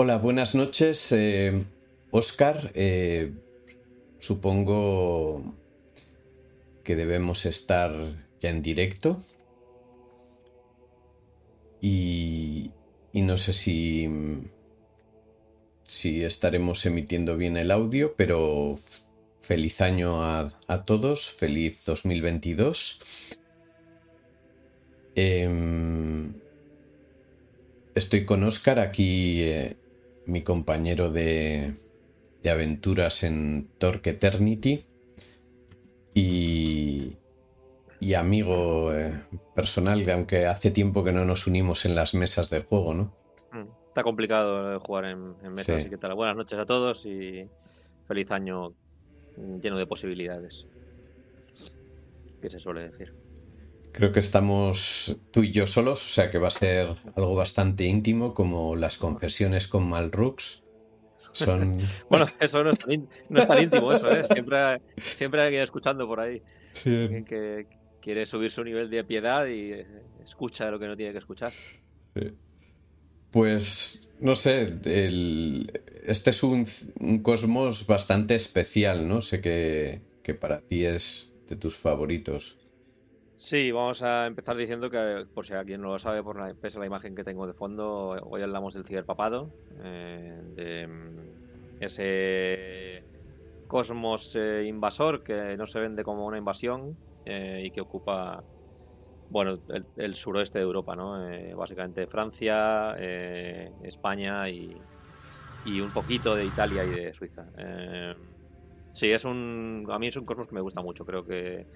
Hola, buenas noches. Oscar, eh, supongo que debemos estar ya en directo. Y, no sé si, estaremos emitiendo bien el audio, pero feliz año a, todos, feliz 2022. Em, estoy con Oscar, aquí eh, mi compañero de, de aventuras en Torque Eternity y, y amigo eh, personal, aunque hace tiempo que no nos unimos en las mesas de juego, ¿no? Mm, está complicado eh, jugar en, mesas, así que tal. Buenas noches a todos y feliz año lleno de posibilidades. ¿Qué se suele decir? Creo que estamos tú y yo solos, o sea que va a ser algo bastante íntimo, como las confesiones con Malrux. Son... bueno, eso no es, tan, íntimo, eso, ¿eh? Siempre, siempre hay que ir escuchando por ahí. Sí. Que, quiere subir su nivel de piedad y eh, escucha lo que no tiene que escuchar. Pues, no sé, este es un, cosmos bastante especial, ¿no? Sé que, para ti es de tus favoritos. Sí, vamos a empezar diciendo que, por si alguien no lo sabe, por la, pese a la imagen que tengo de fondo, hoy hablamos del ciberpapado, eh, de mm, ese cosmos eh, invasor que no se vende como una invasión, eh, y que ocupa bueno, el, suroeste de Europa, ¿no? Eh, básicamente Francia, eh, España y, un poquito de Italia y de Suiza. sí, es un, a mí es un cosmos que me gusta mucho. Creo que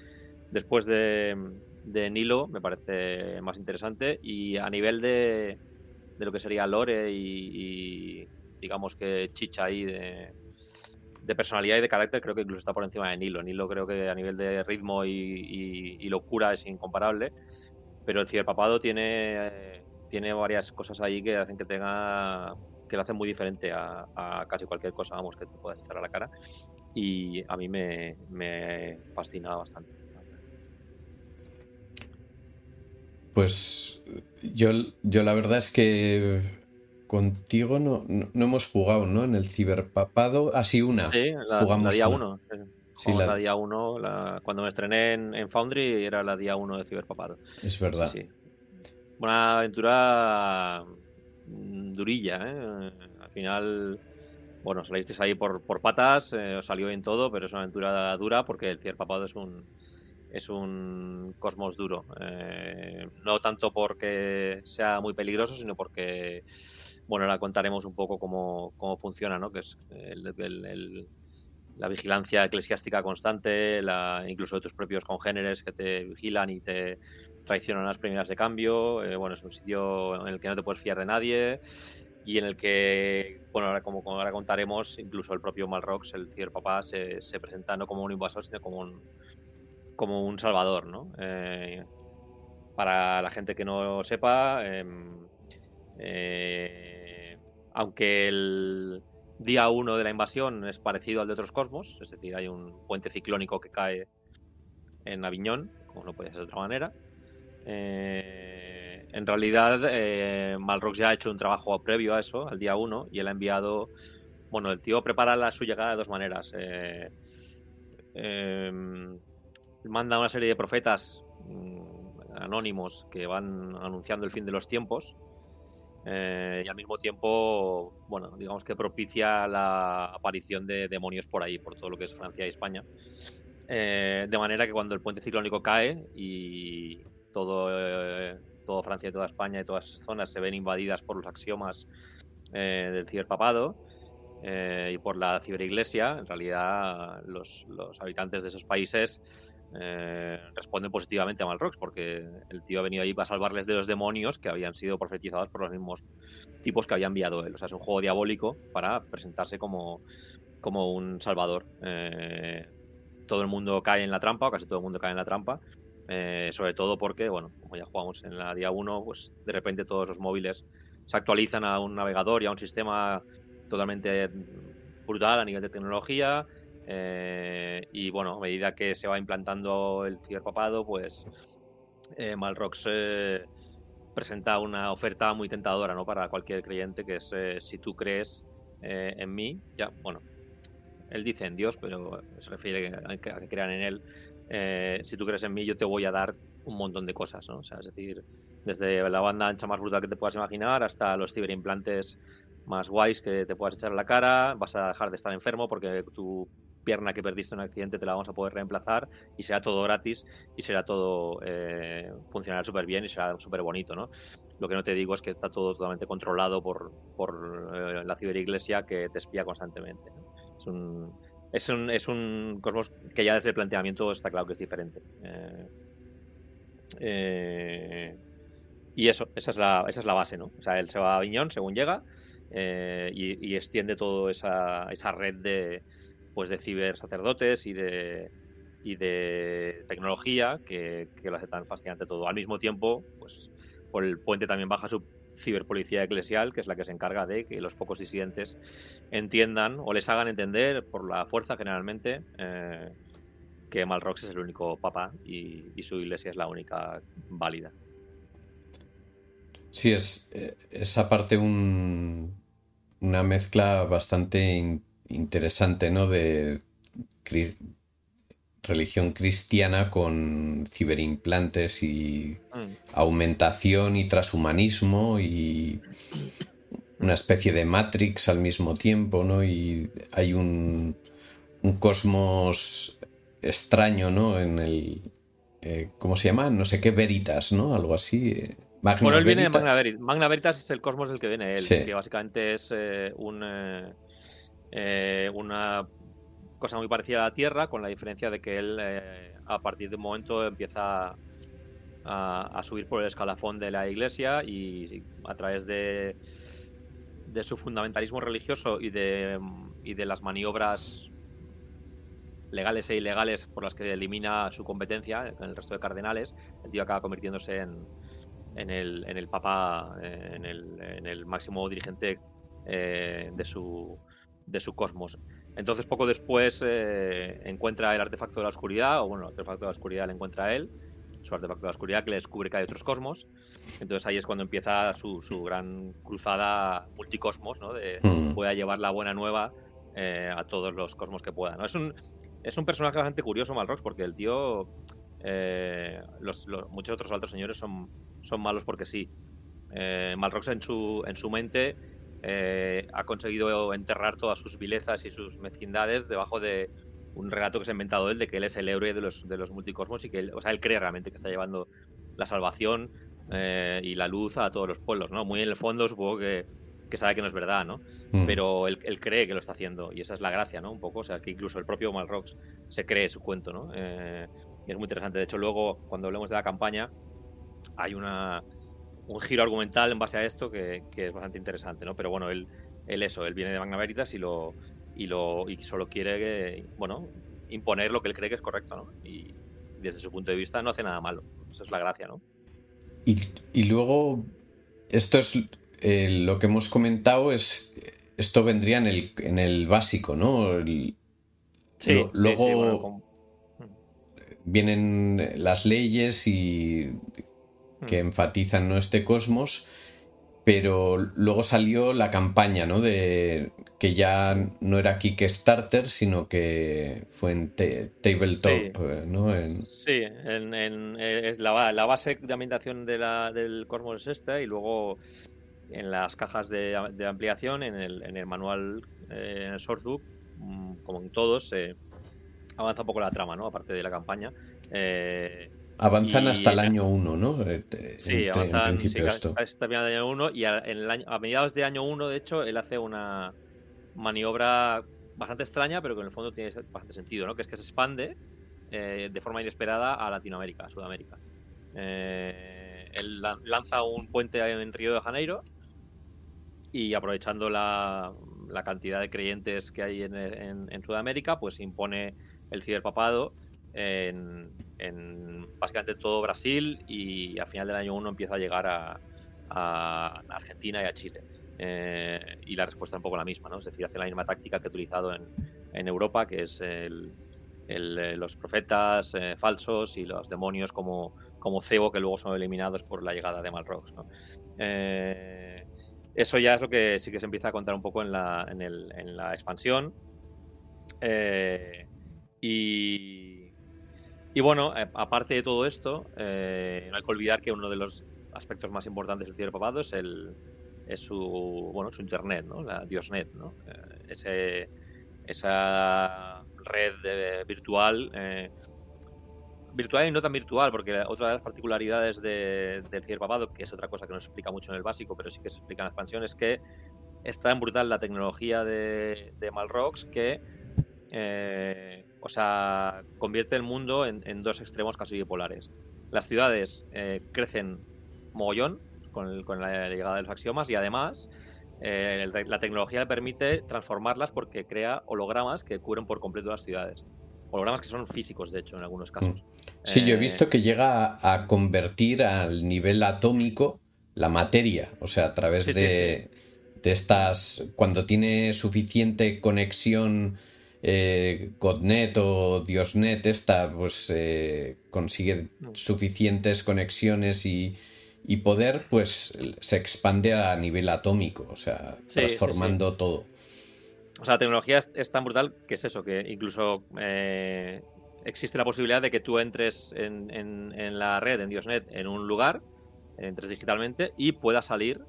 después de, de Nilo me parece más interesante y a nivel de, de lo que sería Lore y, digamos que chicha ahí de, de personalidad y de carácter creo que incluso está por encima de Nilo. Nilo creo que a nivel de ritmo y, locura es incomparable, pero el ciberpapado tiene, tiene varias cosas ahí que hacen que tenga que lo hacen muy diferente a, casi cualquier cosa vamos que te puedas echar a la cara y a mí me, me fascina bastante. Pues yo, yo la verdad es que contigo no, no, hemos jugado, ¿no? En el ciberpapado. Así ah, una. Sí, la, Jugamos día 1. Sí, la... día 1. Cuando me estrené en, Foundry era la día 1 de ciberpapado. Es verdad. Sí, Una aventura durilla, ¿eh? Al final, bueno, salisteis ahí por, por patas, eh, os salió bien todo, pero es una aventura dura porque el ciberpapado es un es un cosmos duro. Eh, no tanto porque sea muy peligroso, sino porque bueno, ahora contaremos un poco cómo, funciona, ¿no? Que es la vigilancia eclesiástica constante, la, incluso de tus propios congéneres que te vigilan y te traicionan las primeras de cambio. Eh, bueno, es un sitio en el que no te puedes fiar de nadie y en el que, bueno, ahora como, ahora contaremos, incluso el propio Malrox, el ciberpapá, se, se presenta no como un invasor, sino como un, como un salvador, ¿no? Eh, para la gente que no sepa, em, eh, aunque el día 1 de la invasión es parecido al de otros cosmos, es decir, hay un puente ciclónico que cae en Aviñón, como no puede ser de otra manera. Eh, en realidad, Malrox ya ha hecho un trabajo previo a eso, al día 1, y él ha enviado. Bueno, el tío prepara su llegada de dos maneras. Eh, em, manda una serie de profetas mm, anónimos que van anunciando el fin de los tiempos eh, y al mismo tiempo, bueno, digamos que propicia la aparición de demonios por ahí, por todo lo que es Francia y España. Eh, de manera que cuando el puente ciclónico cae y todo, eh, todo Francia y toda España y todas esas zonas se ven invadidas por los axiomas del ciberpapado y por la ciberiglesia, en realidad los, los habitantes de esos países eh, responden positivamente a Malrox, porque el tío ha venido ahí para salvarles de los demonios que habían sido profetizados por los mismos tipos que había enviado él. O sea, es un juego diabólico para presentarse como, como un salvador. Eh, todo el mundo cae en la trampa, o casi todo el mundo cae en la trampa. Eh, sobre todo porque, bueno, como ya jugamos en la día 1, pues de repente todos los móviles se actualizan a un navegador y a un sistema totalmente brutal a nivel de tecnología. Eh, y bueno, a medida que se va implantando el ciberpapado, pues eh, Malrox eh, presenta una oferta muy tentadora ¿no? para cualquier creyente, que es eh, si tú crees en mí, ya, bueno, él dice en Dios, pero se refiere a que, crean en él. Si tú crees en mí, yo te voy a dar un montón de cosas, ¿no? O sea, es decir, desde la banda ancha más brutal que te puedas imaginar hasta los ciberimplantes más guays que te puedas echar en la cara, vas a dejar de estar enfermo porque tu pierna que perdiste en un accidente te la vamos a poder reemplazar y será todo gratis y será todo eh, funcionar súper bien y será súper bonito, ¿no? Lo que no te digo es que está todo totalmente controlado por, por eh, la ciberiglesia que te espía constantemente. Es, un, es, un, es un cosmos que ya desde el planteamiento está claro que es diferente. Eh, y eso, esa es, la, esa es la base, ¿no? O sea, él se va a Viñón según llega y, y, extiende toda esa, esa red de, pues de cibersacerdotes y de, y de tecnología que, lo hace tan fascinante todo. Al mismo tiempo, pues por el puente también baja su ciberpolicía eclesial, que es la que se encarga de que los pocos disidentes entiendan o les hagan entender por la fuerza generalmente eh, que Malrox es el único papa y, su iglesia es la única válida. Sí, es, eh, esa parte un, una mezcla bastante interesante, ¿no? De religión cristiana con ciberimplantes y mm. aumentación y transhumanismo y una especie de Matrix al mismo tiempo, ¿no? Y hay un, un cosmos extraño, ¿no? En el... Eh, ¿Cómo se llama? No sé qué Veritas, ¿no? Algo así. bueno, él viene de Magna Veritas. Magna Veritas es el cosmos del que viene él, que básicamente es eh, un... Eh, eh, una cosa muy parecida a la Tierra, con la diferencia de que él eh, a partir de un momento empieza a, subir por el escalafón de la iglesia y a través de, su fundamentalismo religioso y de, las maniobras legales e ilegales por las que elimina su competencia con el resto de cardenales, el tío acaba convirtiéndose en, el, papa, eh, en el máximo dirigente de su de su cosmos. Entonces poco después eh, encuentra el artefacto de la oscuridad, o bueno, el artefacto de la oscuridad le encuentra a él, su artefacto de la oscuridad que le descubre que hay otros cosmos. Entonces ahí es cuando empieza su, gran cruzada multicosmos, ¿no? De mm. pueda llevar la buena nueva eh, a todos los cosmos que pueda. ¿no? Es, un, es un personaje bastante curioso, Malrox, porque el tío... Eh, los, muchos otros altos señores son, son malos porque sí. Malrox en su, en su mente eh, ha conseguido enterrar todas sus vilezas y sus mezquindades debajo de un relato que se ha inventado él de que él es el héroe de los, de los multicosmos y que él, o sea, él cree realmente que está llevando la salvación eh, y la luz a todos los pueblos, ¿no? Muy en el fondo supongo que, que sabe que no es verdad, ¿no? Mm. Pero él, cree que lo está haciendo y esa es la gracia, ¿no? Un poco, o sea, que incluso el propio Malrox se cree su cuento, ¿no? Eh, y es muy interesante. De hecho, luego, cuando hablemos de la campaña, hay una un giro argumental en base a esto que, es bastante interesante, ¿no? Pero bueno, él, él eso, él viene de Magna Veritas y lo y lo y solo quiere bueno, imponer lo que él cree que es correcto, ¿no? Y desde su punto de vista no hace nada malo. Esa es la gracia, ¿no? Y, luego esto es eh, lo que hemos comentado es esto vendría en el, en el básico, ¿no? sí, luego vienen las leyes y que enfatizan ¿no? este cosmos, pero luego salió la campaña, ¿no? De que ya no era Kickstarter, sino que fue en Tabletop, eh, ¿no? Sí, en, es la, la, base de ambientación de la, del Cosmos es esta y luego en las cajas de, ampliación, en el, en el manual, eh, en el sourcebook, mm, como en todos, se avanza un poco la trama, ¿no? Aparte de la campaña. Eh, Avanzan hasta el año 1, ¿no? Eh, sí, avanzan sí, hasta el año 1 y a, a mediados de año 1, de hecho, él hace una maniobra bastante extraña, pero que en el fondo tiene bastante sentido, ¿no? Que es que se expande eh, de forma inesperada a Latinoamérica, a Sudamérica. Eh, él lanza un puente en Río de Janeiro y aprovechando la, cantidad de creyentes que hay en, en Sudamérica, pues impone el ciberpapado en, básicamente todo Brasil y a final del año 1 empieza a llegar a, Argentina y a Chile. Eh, y la respuesta es un poco la misma, ¿no? Es decir, hace la misma táctica que ha utilizado en, Europa, que es el, los profetas falsos y los demonios como, como cebo que luego son eliminados por la llegada de Malrox. ¿no? eso ya es lo que sí que se empieza a contar un poco en la, en la expansión. y y bueno, eh, aparte de todo esto, eh, no hay que olvidar que uno de los aspectos más importantes del ciberpapado es el es su bueno su internet, ¿no? La Diosnet, ¿no? Eh, ese, esa red virtual virtual y no tan virtual, porque otra de las particularidades de, del ciberpapado, que es otra cosa que no se explica mucho en el básico, pero sí que se explica en la expansión, es que es tan brutal la tecnología de, de Malrox que o sea, convierte el mundo en, dos extremos casi bipolares. Las ciudades eh, crecen mogollón con, la llegada de los axiomas y además eh, la tecnología le permite transformarlas porque crea hologramas que cubren por completo las ciudades. Hologramas que son físicos, de hecho, en algunos casos. Mm. Sí, yo he visto que llega a convertir al nivel atómico la materia, o sea, a través de, de estas, cuando tiene suficiente conexión eh, Godnet o Diosnet esta pues eh, consigue suficientes conexiones y, poder pues se expande a nivel atómico, o sea, transformando todo. O sea, la tecnología es, tan brutal que es eso, que incluso eh, existe la posibilidad de que tú entres en, en, la red, en Diosnet, en un lugar, entres digitalmente y puedas salir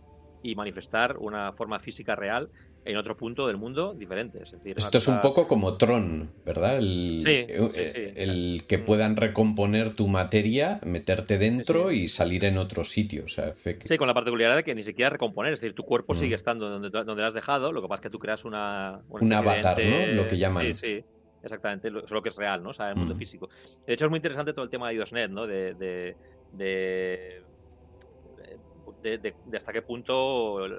y manifestar una forma física real en otro punto del mundo diferente. Esto es un poco como Tron, ¿verdad? El, eh, el que puedan recomponer tu materia, meterte dentro y salir en otro sitio. O sea, Sí, con la particularidad de que ni siquiera recomponer, es decir, tu cuerpo sigue mm. estando donde, donde lo has dejado, lo que pasa es que tú creas una... Un avatar, ¿no? Lo que llaman. Sí, sí. Exactamente, es lo que es real, ¿no? O sea, el mundo mm. físico. De hecho, es muy interesante todo el tema de IOSNet, ¿no? de, de de, hasta qué punto eh,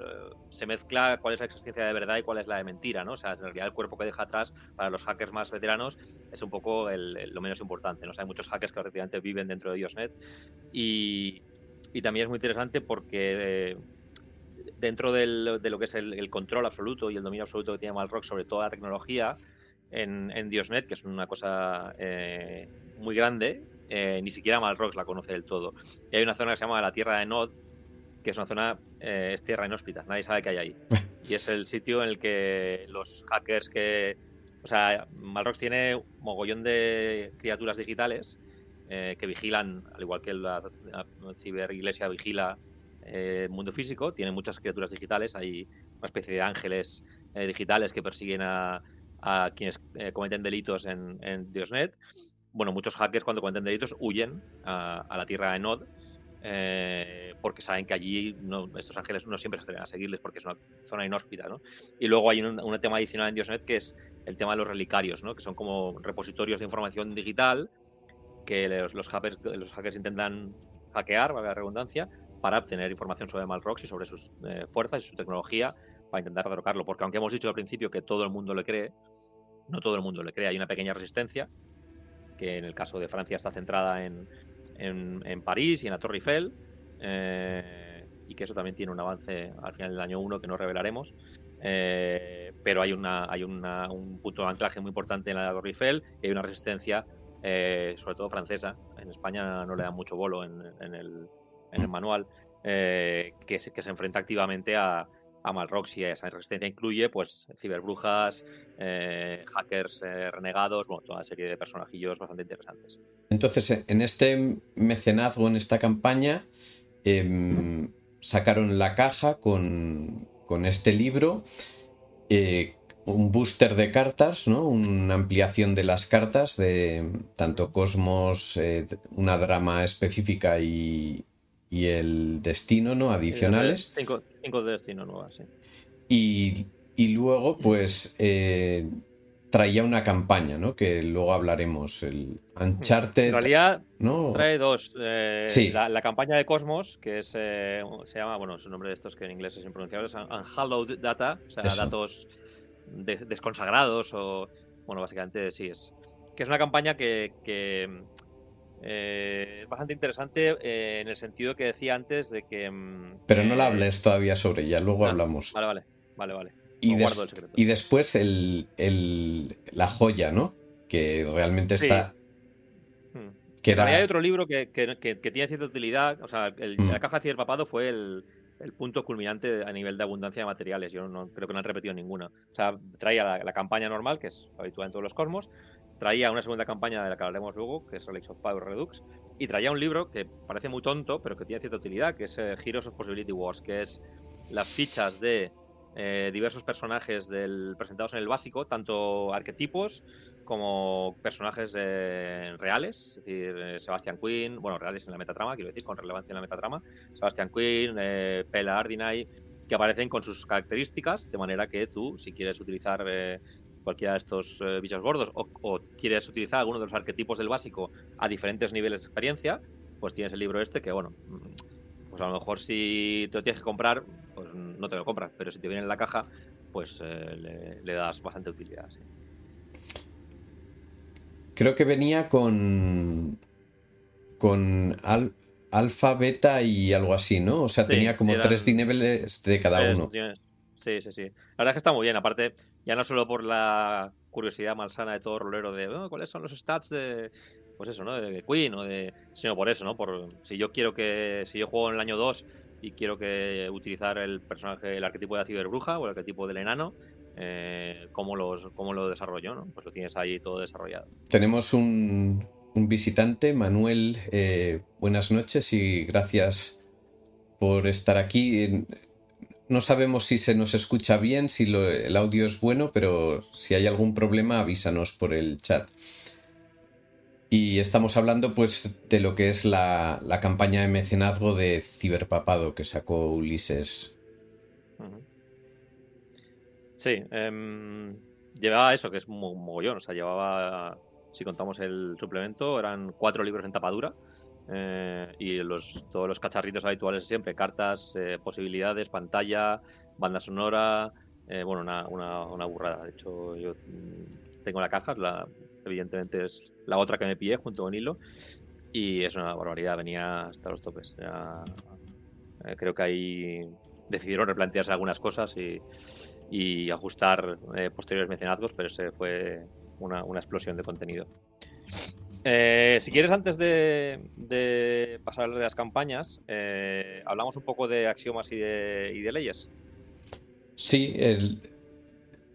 se mezcla cuál es la existencia de verdad y cuál es la de mentira, ¿no? O sea, en realidad el cuerpo que deja atrás para los hackers más veteranos es un poco lo menos importante, ¿no? hay muchos hackers que efectivamente viven dentro de Diosnet y, también es muy interesante porque eh, dentro de lo que es el, control absoluto y el dominio absoluto que tiene Malrock sobre toda la tecnología en, Diosnet, que es una cosa eh, muy grande, ni siquiera Malrox la conoce del todo. Y hay una zona que se llama la Tierra de Nod, que es una zona, eh, es tierra inhóspita, nadie sabe qué hay ahí. y es el sitio en el que los hackers que... O sea, Malrox tiene un mogollón de criaturas digitales eh, que vigilan, al igual que la, ciberiglesia vigila eh, el mundo físico, tiene muchas criaturas digitales, hay una especie de ángeles digitales que persiguen a, quienes cometen delitos en, Diosnet. Bueno, muchos hackers cuando cometen delitos huyen a, a la tierra de Nod eh, porque saben que allí estos ángeles no siempre se atreven a seguirles porque es una zona inhóspita. ¿no? Y luego hay un, tema adicional en Diosnet que es el tema de los relicarios, ¿no? que son como repositorios de información digital que los, hackers, los hackers intentan hackear, valga la redundancia, para obtener información sobre Malrox y sobre sus eh, fuerzas y su tecnología para intentar derrocarlo. Porque aunque hemos dicho al principio que todo el mundo le cree, no todo el mundo le cree. Hay una pequeña resistencia, que en el caso de Francia está centrada en, en, París y en la Torre Eiffel. Eh, y que eso también tiene un avance al final del año 1 que no revelaremos. Eh, pero hay, una, hay un punto de anclaje muy importante en la Torre Eiffel y hay una resistencia, eh, sobre todo francesa. En España no le dan mucho bolo en, el, en el, manual, que, se, que se enfrenta activamente a, a Malrox y esa resistencia incluye pues ciberbrujas, eh, hackers eh, renegados, bueno, toda una serie de personajillos bastante interesantes. Entonces, en este mecenazgo, en esta campaña, em, sacaron la caja con, este libro, eh, un booster de cartas, ¿no? Una ampliación de las cartas de tanto Cosmos, una drama específica y, y el destino, ¿no? Adicionales. Cinco, de destino nuevas, sí. Y, luego, pues, eh, traía una campaña, ¿no? Que luego hablaremos. El Uncharted. En realidad, ¿no? trae dos. Eh, la, campaña de Cosmos, que es, eh, se llama, bueno, es un nombre de estos que en inglés es impronunciable, es Unhallowed Data, o sea, datos desconsagrados o, bueno, básicamente sí, es que es una campaña que eh, es bastante interesante eh, en el sentido que decía antes de que... Mm, Pero no la hables todavía sobre ella, luego ah, hablamos. Vale, vale, vale, vale. Y, y después el, la joya, ¿no? que realmente está... Hmm. Que Hay otro libro que, tiene cierta utilidad, o sea, hmm. la caja de papado fue el, punto culminante a nivel de abundancia de materiales. Yo no creo que no han repetido ninguna. O sea, traía la, campaña normal, que es habitual en todos los cosmos, traía una segunda campaña de la que hablaremos luego, que es Relics of Power Redux, y traía un libro que parece muy tonto, pero que tiene cierta utilidad, que es eh, Heroes of Possibility Wars, que es las fichas de eh, diversos personajes del, presentados en el básico, tanto arquetipos como personajes eh, reales, es decir, Sebastian Quinn, bueno, reales en la metatrama, quiero decir, con relevancia en la metatrama, Sebastian Quinn, Pela Ardinai, que aparecen con sus características, de manera que tú, si quieres utilizar cualquiera de estos eh, bichos gordos o, quieres utilizar alguno de los arquetipos del básico a diferentes niveles de experiencia, pues tienes el libro este que, bueno, pues a lo mejor si te lo tienes que comprar, no te lo compras, pero si te viene en la caja, pues eh, le, das bastante utilidad. Creo que venía con con alfa, beta y algo así, ¿no? O sea, tenía como tres niveles de cada uno. Sí, sí, sí. La verdad es que está muy bien. Aparte, ya no solo por la curiosidad malsana de todo rolero de oh, cuáles son los stats de pues eso, ¿no? De Queen o de sino por eso, ¿no? Por si yo quiero que si yo juego en el año 2 y quiero que utilizar el personaje el arquetipo de la ciberbruja o el arquetipo del enano, eh, ¿cómo, los, ¿cómo lo desarrollo? ¿no? Pues lo tienes ahí todo desarrollado. Tenemos un, un visitante, Manuel. Eh, buenas noches y gracias por estar aquí. No sabemos si se nos escucha bien, si el audio es bueno, pero si hay algún problema avísanos por el chat. Y estamos hablando pues de lo que es la, campaña de mecenazgo de ciberpapado que sacó Ulises. Sí, em, llevaba eso, que es un mogollón, o sea, llevaba, si contamos el suplemento, eran cuatro libros en tapadura eh, y los, todos los cacharritos habituales siempre, cartas, eh, posibilidades, pantalla, banda sonora, eh, bueno, una, una, burrada. De hecho, yo mm, tengo la caja, la, evidentemente es la otra que me pillé junto con Hilo, y es una barbaridad, venía hasta los topes. creo que ahí decidieron replantearse algunas cosas y, y ajustar posteriores mecenazgos, pero ese fue una, una explosión de contenido. Eh, si quieres, antes de, pasar de las campañas, eh, hablamos un poco de axiomas y de, leyes. Sí,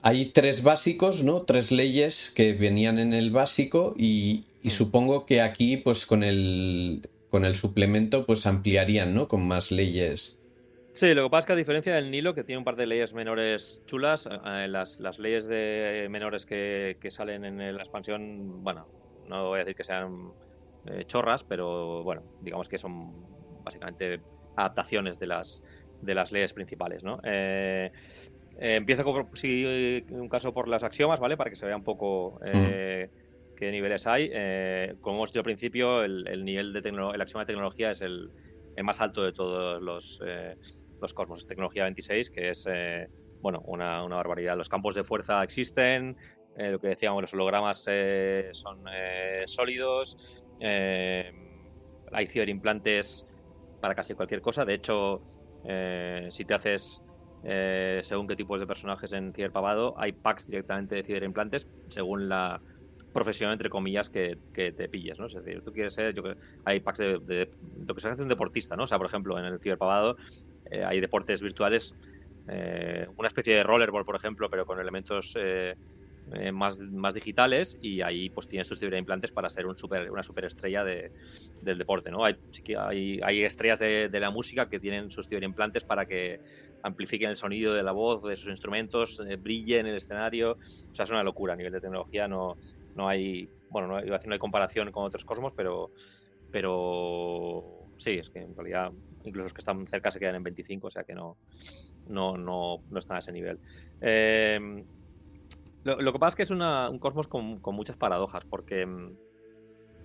hay tres básicos, ¿no? Tres leyes que venían en el básico y, mm. supongo que aquí, pues con el, con el suplemento, pues ampliarían, ¿no? Con más leyes. Sí, lo que pasa es que a diferencia del Nilo, que tiene un par de leyes menores chulas, eh, las, leyes de menores que, que salen en la expansión, bueno, no voy a decir que sean eh, chorras, pero bueno, digamos que son básicamente adaptaciones de las, de las leyes principales, ¿no? Eh, eh, empiezo con, un caso por las axiomas, ¿vale? Para que se vea un poco qué niveles hay. como hemos dicho al principio, el, nivel de el axioma de tecnología es el, más alto de todos los, los cosmos. Es tecnología 26, que es bueno, una, una, barbaridad. Los campos de fuerza existen, eh, lo que decíamos, los hologramas eh, son eh, sólidos, hay ciberimplantes para casi cualquier cosa. De hecho, si te haces según qué tipos de personajes en Ciberpavado, hay packs directamente de ciberimplantes según la profesión, entre comillas, que, te pilles, ¿no? Es decir, tú quieres ser, yo, hay packs de, lo que se hace un deportista, ¿no? O sea, por ejemplo, en el Ciberpavado hay deportes virtuales, una especie de rollerball, por ejemplo, pero con elementos eh, más, más digitales y ahí pues tienes tus ciberimplantes para ser un super, una superestrella de, del deporte. ¿no? Hay, hay, hay estrellas de, la música que tienen sus ciberimplantes para que amplifiquen el sonido de la voz, de sus instrumentos, eh, brillen en el escenario. O sea, es una locura a nivel de tecnología. No, no hay, bueno, no hay, no hay comparación con otros cosmos, pero, pero sí, es que en realidad incluso los que están cerca se quedan en 25, o sea que no, no, no, no están a ese nivel. Eh, lo, que pasa es que es un cosmos con, muchas paradojas, porque mm,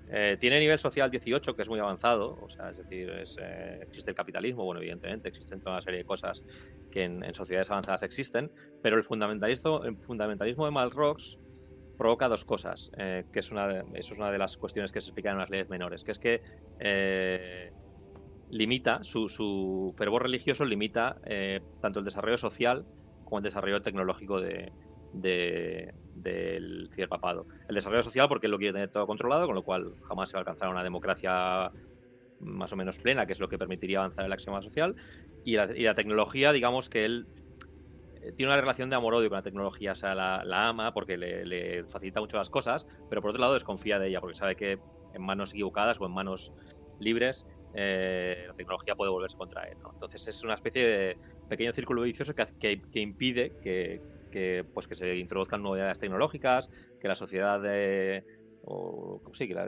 eh, tiene nivel social 18, que es muy avanzado, o sea, es decir, eh, existe el capitalismo, bueno, evidentemente, existen toda una serie de cosas que en, sociedades avanzadas existen, pero el fundamentalismo, el fundamentalismo de Malrox provoca dos cosas, eh, que es una de, eso es una de las cuestiones que se explican en las leyes menores, que es que limita, su, su, fervor religioso limita tanto el desarrollo social como el desarrollo tecnológico de, de, del ciberpapado. El desarrollo social porque él lo quiere tener todo controlado, con lo cual jamás se va a alcanzar una democracia más o menos plena, que es lo que permitiría avanzar el axioma social. Y la, y la tecnología, digamos que él eh, tiene una relación de amor-odio con la tecnología, o sea, la, ama porque le, facilita mucho las cosas, pero por otro lado desconfía de ella, porque sabe que en manos equivocadas o en manos libres eh, la tecnología puede volverse contra él. Entonces es una especie de pequeño círculo vicioso que, que, impide que, pues que se introduzcan novedades tecnológicas, que la sociedad de, o, sí, que la,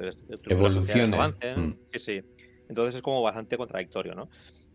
evolucione. Mm. Sí, sí. Entonces es como bastante contradictorio, ¿no?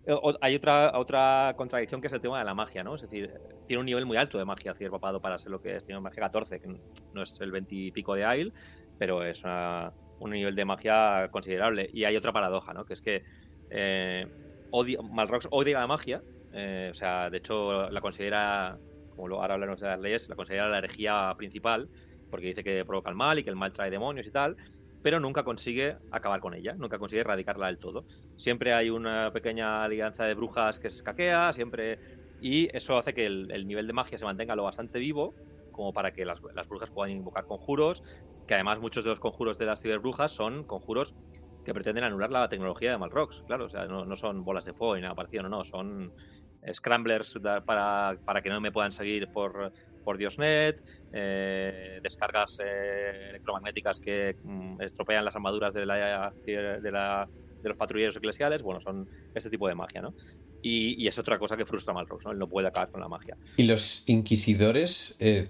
Eh, hay otra, otra contradicción que es el tema de la magia, ¿no? Es decir, tiene un nivel muy alto de magia Papado para ser lo que es. Tiene magia 14, que no es el 20 y pico de Ail, pero es un nivel de magia considerable. Y hay otra paradoja, ¿no? Que es que eh, odia, Malrox odia la magia, eh, o sea, de hecho la considera, como ahora hablaremos de las leyes, la considera la herejía principal, porque dice que provoca el mal y que el mal trae demonios y tal, pero nunca consigue acabar con ella, nunca consigue erradicarla del todo. Siempre hay una pequeña alianza de brujas que se escaquea, siempre... Y eso hace que el, nivel de magia se mantenga lo bastante vivo, como para que las, brujas puedan invocar conjuros, que además muchos de los conjuros de las ciberbrujas son conjuros que pretenden anular la tecnología de Malrox, claro, o sea, no, son bolas de fuego ni nada parecido, no, no, son scramblers para, para que no me puedan seguir por por Diosnet, eh, descargas eh, electromagnéticas que mm, estropean las armaduras de, la, de, los patrulleros eclesiales. Bueno, son este tipo de magia, ¿no? Y, es otra cosa que frustra a Malrox, ¿no? Él no puede acabar con la magia. Y los inquisidores eh,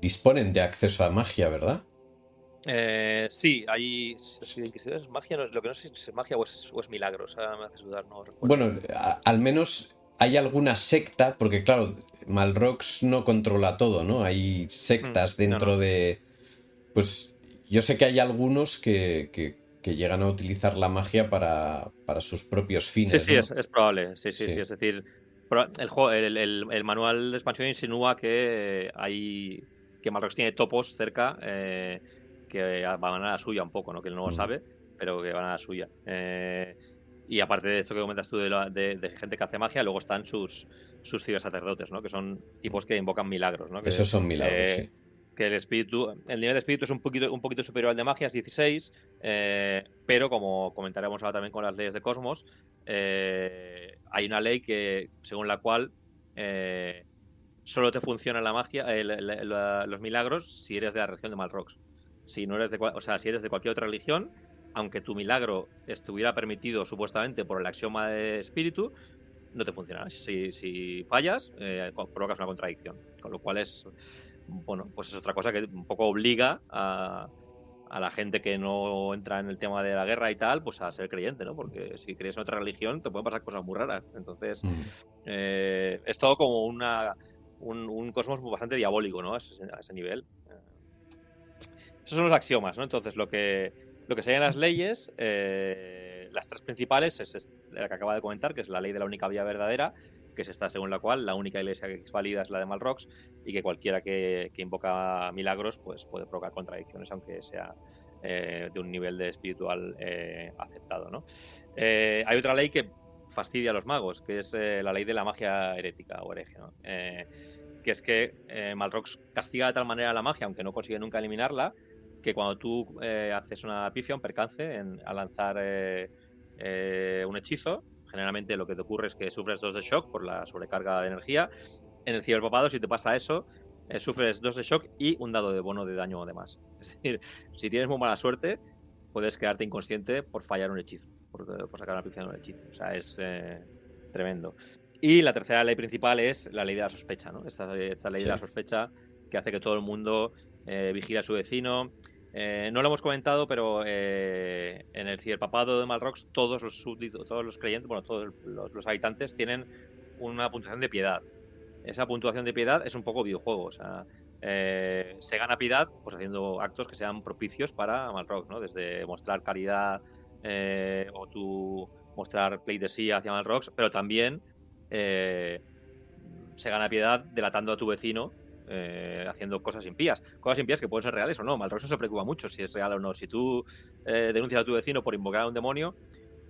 disponen de acceso a magia, ¿verdad? sí, hay inquisidores, magia, lo que no sé si es magia o es, milagro, me haces dudar, no recuerdo. Bueno, al menos hay alguna secta, porque claro, Malrox no controla todo, ¿no? Hay sectas mm, dentro de... Pues yo sé que hay algunos que, que, llegan a utilizar la magia para, para sus propios fines. Sí, sí, es, probable, sí, sí, sí, Es decir, el, el, el, manual de expansión insinúa que hay que Malrox tiene topos cerca eh, que van a la suya un poco, ¿no? Que él no lo mm. sabe, pero que van a la suya. Eh, y aparte de esto que comentas tú de, gente que hace magia, luego están sus, sus cibersacerdotes, ¿no? Que son tipos que invocan milagros, ¿no? Esos son milagros, sí. Que el espíritu, el nivel de espíritu es un poquito, un poquito superior al de magia, es 16, eh, pero como comentaremos ahora también con las leyes de Cosmos, eh, hay una ley que, según la cual eh, solo te funciona la magia, los milagros, si eres de la religión de Malrox. Si no eres de, o sea, si eres de cualquier otra religión, aunque tu milagro estuviera permitido supuestamente por el axioma de espíritu, no te funcionará. Si, fallas, eh, provocas una contradicción. Con lo cual es, bueno, pues es otra cosa que un poco obliga a, la gente que no entra en el tema de la guerra y tal, pues a ser creyente, ¿no? Porque si crees en otra religión te pueden pasar cosas muy raras. Entonces, mm. eh, es todo como una, un, cosmos bastante diabólico, ¿no? A ese, a ese nivel. Esos son los axiomas, ¿no? Entonces, lo que lo que serían las leyes, eh, las tres principales es, la que acaba de comentar, que es la ley de la única vía verdadera, que es esta según la cual la única iglesia que es válida es la de Malrox y que cualquiera que, invoca milagros pues puede provocar contradicciones, aunque sea eh, de un nivel de espiritual eh, aceptado. ¿no? hay otra ley que fastidia a los magos, que es la ley de la magia herética o hereje. que es que Malrox castiga de tal manera la magia, aunque no consigue nunca eliminarla, que cuando tú eh, haces una pifia, un percance, en, a lanzar eh, eh, un hechizo, generalmente lo que te ocurre es que sufres dos de shock por la sobrecarga de energía. En el ciberpapado, si te pasa eso, sufres dos de shock y un dado de bono de daño además. Es decir, si tienes muy mala suerte, puedes quedarte inconsciente por fallar un hechizo, por, sacar una pifia en un hechizo. O sea, es tremendo. Y la tercera ley principal es la ley de la sospecha, ¿no? Esta, ley de la sospecha que hace que todo el mundo vigile a su vecino, eh, no lo hemos comentado, pero eh, en el ciberpapado de Malrox todos los súbditos, todos los creyentes, bueno, todos los, habitantes tienen una puntuación de piedad. Esa puntuación de piedad es un poco videojuego, o sea, eh, se gana piedad pues haciendo actos que sean propicios para Malrox, ¿no? Desde mostrar caridad o tu mostrar pleitesía hacia Malrox, pero también se gana piedad delatando a tu vecino eh, haciendo cosas impías. Cosas impías que pueden ser reales o no. Malrox no se preocupa mucho si es real o no. Si tú eh, denuncias a tu vecino por invocar a un demonio,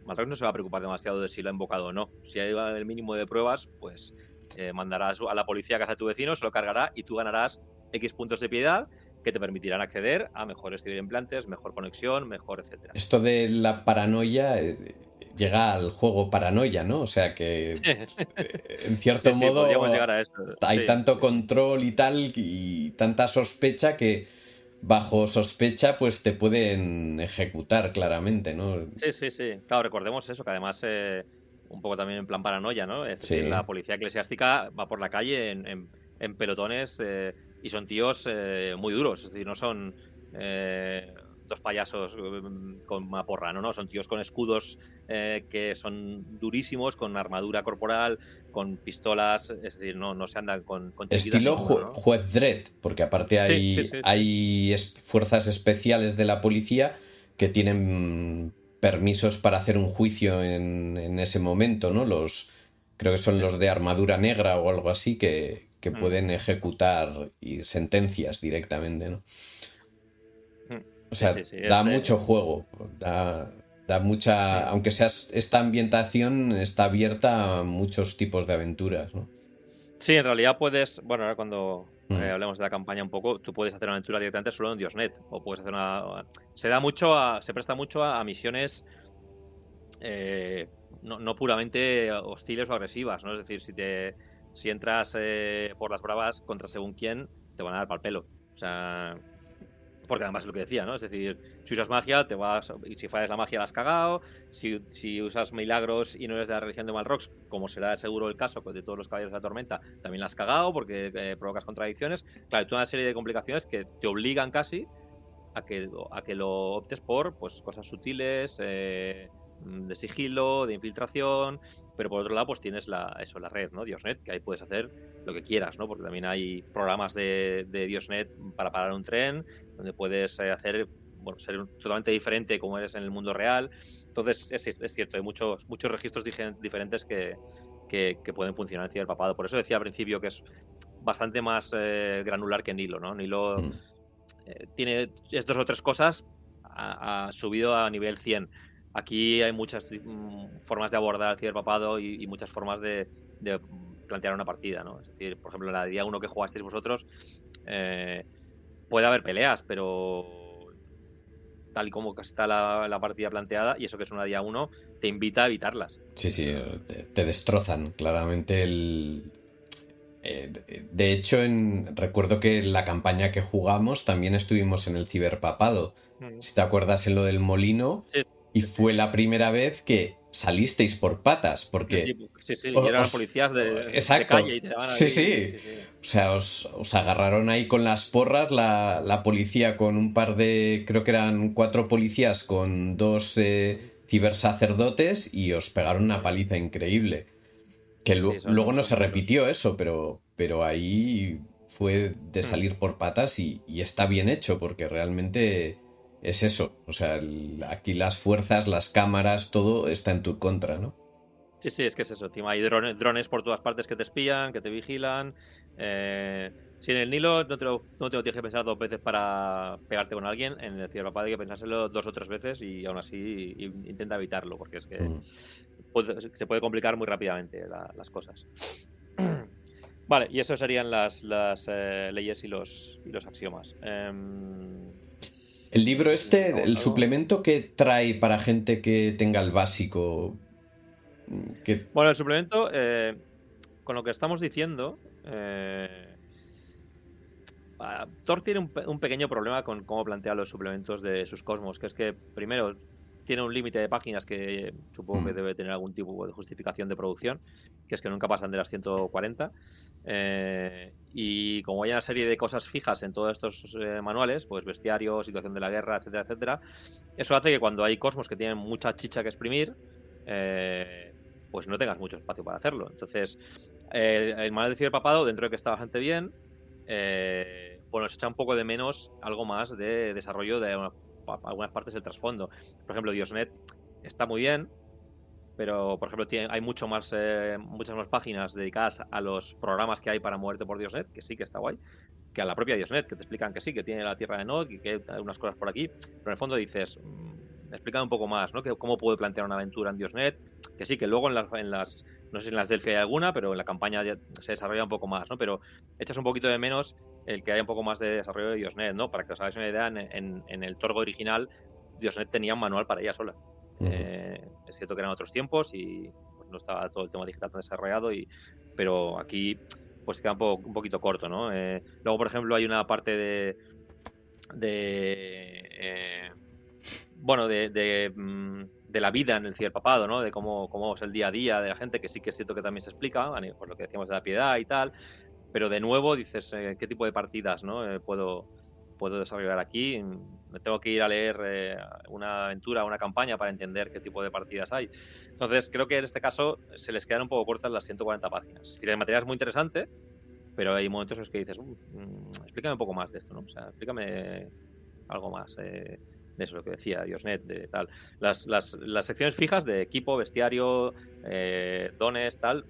Malrox no se va a preocupar demasiado de si lo ha invocado o no. Si hay el mínimo de pruebas, pues eh, mandarás a la policía a casa de tu vecino, se lo cargará y tú ganarás X puntos de piedad que te permitirán acceder a mejores ciberimplantes, mejor conexión, mejor, etcétera. Esto de la paranoia llega al juego paranoia, ¿no? O sea que eh, en cierto modo hay tanto control y tal y tanta sospecha que bajo sospecha pues te pueden ejecutar claramente, ¿no? Sí, sí, sí. Claro, recordemos eso, que además eh, un poco también en plan paranoia, ¿no? Es decir, la policía eclesiástica va por la calle en, en, pelotones eh, y son tíos muy duros, es decir, no son dos payasos mm, con una porra, ¿no? Son tíos con escudos eh, que son durísimos, con armadura corporal, con pistolas, es decir, no, no se andan con... Estilo juez Dredd, porque aparte hay, hay fuerzas especiales de la policía que tienen permisos para hacer un juicio en, en ese momento, ¿no? Los, creo que son los de armadura negra o algo así que, que mm. pueden ejecutar y sentencias directamente, ¿no? O sea, da mucho juego, da, mucha... Aunque sea esta ambientación está abierta a muchos tipos de aventuras, ¿no? Sí, en realidad puedes, bueno, ahora cuando mm. eh, hablemos de la campaña un poco, tú puedes hacer una aventura directamente solo en Diosnet, o puedes hacer una... Se da mucho a, se presta mucho a, misiones eh, no, puramente hostiles o agresivas, ¿no? Es decir, si te si entras eh, por las bravas contra según quién, te van a dar pal pelo. O sea, porque además es lo que decía, ¿no? Es decir, si usas magia, te vas. Y si fallas la magia, la has cagado. Si, si, usas milagros y no eres de la religión de Malrox, como será seguro el caso de todos los caballeros de la tormenta, también la has cagado porque eh, provocas contradicciones. Claro, toda una serie de complicaciones que te obligan casi a que, a que lo optes por pues cosas sutiles, eh, de sigilo, de infiltración, pero por otro lado, pues tienes la, eso, la red, ¿no? Diosnet, que ahí puedes hacer lo que quieras, ¿no? Porque también hay programas de, de Diosnet para parar un tren, donde puedes eh, hacer, bueno, ser totalmente diferente como eres en el mundo real. Entonces, es, es cierto, hay muchos, muchos registros diferentes que, que, pueden funcionar en papado Por eso decía al principio que es bastante más eh, granular que Nilo, ¿no? Nilo mm. eh, tiene estas o tres cosas, ha, ha subido a nivel 100 Aquí hay muchas mm, formas de abordar el ciberpapado y, y muchas formas de, plantear una partida, ¿no? Es decir, por ejemplo, en la día 1 que jugasteis vosotros, eh, puede haber peleas, pero tal y como está la, partida planteada, y eso que es una día 1, te invita a evitarlas. Sí, sí, te, destrozan claramente el... Eh, de hecho, en, recuerdo que en la campaña que jugamos también estuvimos en el ciberpapado. Mm. Si te acuerdas en lo del molino, sí. Y fue la primera vez que salisteis por patas, porque... Sí, sí, y eran policías de, calle y te daban sí, sí, O sea, os, agarraron ahí con las porras la, la, policía con un par de... Creo que eran cuatro policías con dos eh, cibersacerdotes y os pegaron una paliza increíble. Que luego no se repitió eso, pero, pero ahí fue de hmm. salir por patas y, y está bien hecho porque realmente es eso. O sea, aquí las fuerzas, las cámaras, todo está en tu contra, ¿no? Sí, sí, es que es eso. Hay drones, drones por todas partes que te espían, que te vigilan. Eh, si en el Nilo no te, lo, no te tienes que pensar dos veces para pegarte con alguien, en el Ciberpapá hay que pensárselo dos o tres veces y aún así intenta evitarlo, porque es que mm. se puede complicar muy rápidamente las cosas. vale, y eso serían las, las eh, leyes y los, y los axiomas. Em, el libro este, el suplemento que trae para gente que tenga el básico. Bueno, el suplemento, eh, con lo que estamos diciendo, eh, Thor tiene un, pequeño problema con cómo plantea los suplementos de sus cosmos, que es que primero tiene un límite de páginas que supongo que mm. debe tener algún tipo de justificación de producción, que es que nunca pasan de las 140. Eh, y como hay una serie de cosas fijas en todos estos eh, manuales, pues bestiario, situación de la guerra, etcétera, etcétera, eso hace que cuando hay cosmos que tienen mucha chicha que exprimir, eh, pues no tengas mucho espacio para hacerlo. Entonces, el manual de ciberpapado, dentro de que está bastante bien, bueno, se echa un poco de menos algo más de desarrollo de algunas partes del trasfondo. Por ejemplo, Diosnet está muy bien, pero por ejemplo tiene, hay mucho más, eh, muchas más páginas dedicadas a los programas que hay para moverte por Diosnet, que sí que está guay, que a la propia Diosnet, que te explican que sí, que tiene la tierra de Nod y que hay unas cosas por aquí, pero en el fondo dices, explícame un poco más, ¿no? Que, ¿Cómo puede plantear una aventura en Diosnet? Que sí, que luego en las, en las no sé si en las Delphi hay alguna, pero en la campaña se desarrolla un poco más, ¿no? Pero echas un poquito de menos el que haya un poco más de desarrollo de Diosnet, ¿no? Para que os hagáis una idea, en, en, el Torgo original, Diosnet tenía un manual para ella sola. Eh, es cierto que eran otros tiempos y pues, no estaba todo el tema digital tan desarrollado, y, pero aquí pues queda un, poquito corto, ¿no? Eh, luego, por ejemplo, hay una parte de... de eh, bueno, de, mm, de, la vida en el ciberpapado, ¿no? De cómo, es el día a día de la gente, que sí que es cierto que también se explica, por lo que decíamos de la piedad y tal, pero de nuevo dices, eh, ¿qué tipo de partidas, ¿no? puedo, puedo desarrollar aquí? Me tengo que ir a leer una aventura, una campaña para entender qué tipo de partidas hay. Entonces, creo que en este caso se les quedan un poco cortas las 140 páginas. Es decir, el es muy interesante, pero hay momentos en los que dices, mm, mm, explícame un poco más de esto, ¿no? O sea, explícame algo más. Eh, eso lo que decía Diosnet, de tal. Las, las, las secciones fijas de equipo, bestiario, eh, dones, tal,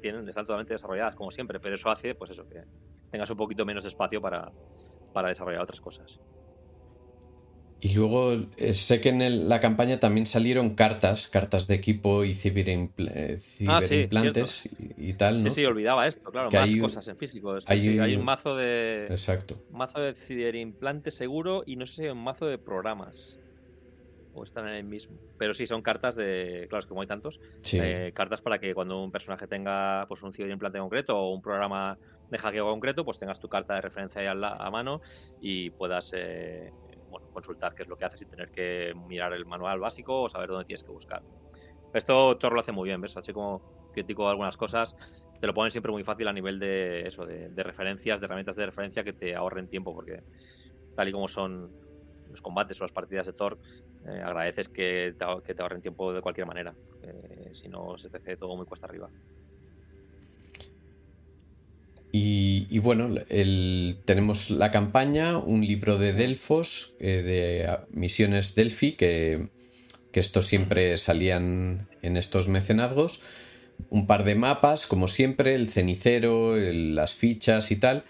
tienen, están totalmente desarrolladas, como siempre, pero eso hace, pues eso, que tengas un poquito menos espacio para, para desarrollar otras cosas. Y luego eh, sé que en la campaña también salieron cartas, cartas de equipo y ciberimplantes ah, y, tal, ¿no? Sí, sí, olvidaba esto, claro, más cosas en físico. Hay, un mazo de. Exacto. mazo de ciberimplante seguro y no sé si hay un mazo de programas. O están en el mismo. Pero sí, son cartas de. Claro, es que como hay tantos. Eh, cartas para que cuando un personaje tenga pues un ciberimplante concreto o un programa de hackeo concreto, pues tengas tu carta de referencia ahí a, mano y puedas. Eh, bueno, consultar qué es lo que haces y tener que mirar el manual básico o saber dónde tienes que buscar. Esto Thor lo hace muy bien, ¿ves? Así como critico algunas cosas, te lo ponen siempre muy fácil a nivel de eso, de, referencias, de herramientas de referencia que te ahorren tiempo, porque tal y como son los combates o las partidas de Thor, eh, agradeces que te, que te ahorren tiempo de cualquier manera, si no se te hace todo muy cuesta arriba. Y, bueno, tenemos la campaña, un libro de Delfos, eh, de misiones Delphi, que, que estos siempre salían en estos mecenazgos. Un par de mapas, como siempre, el cenicero, las fichas y tal.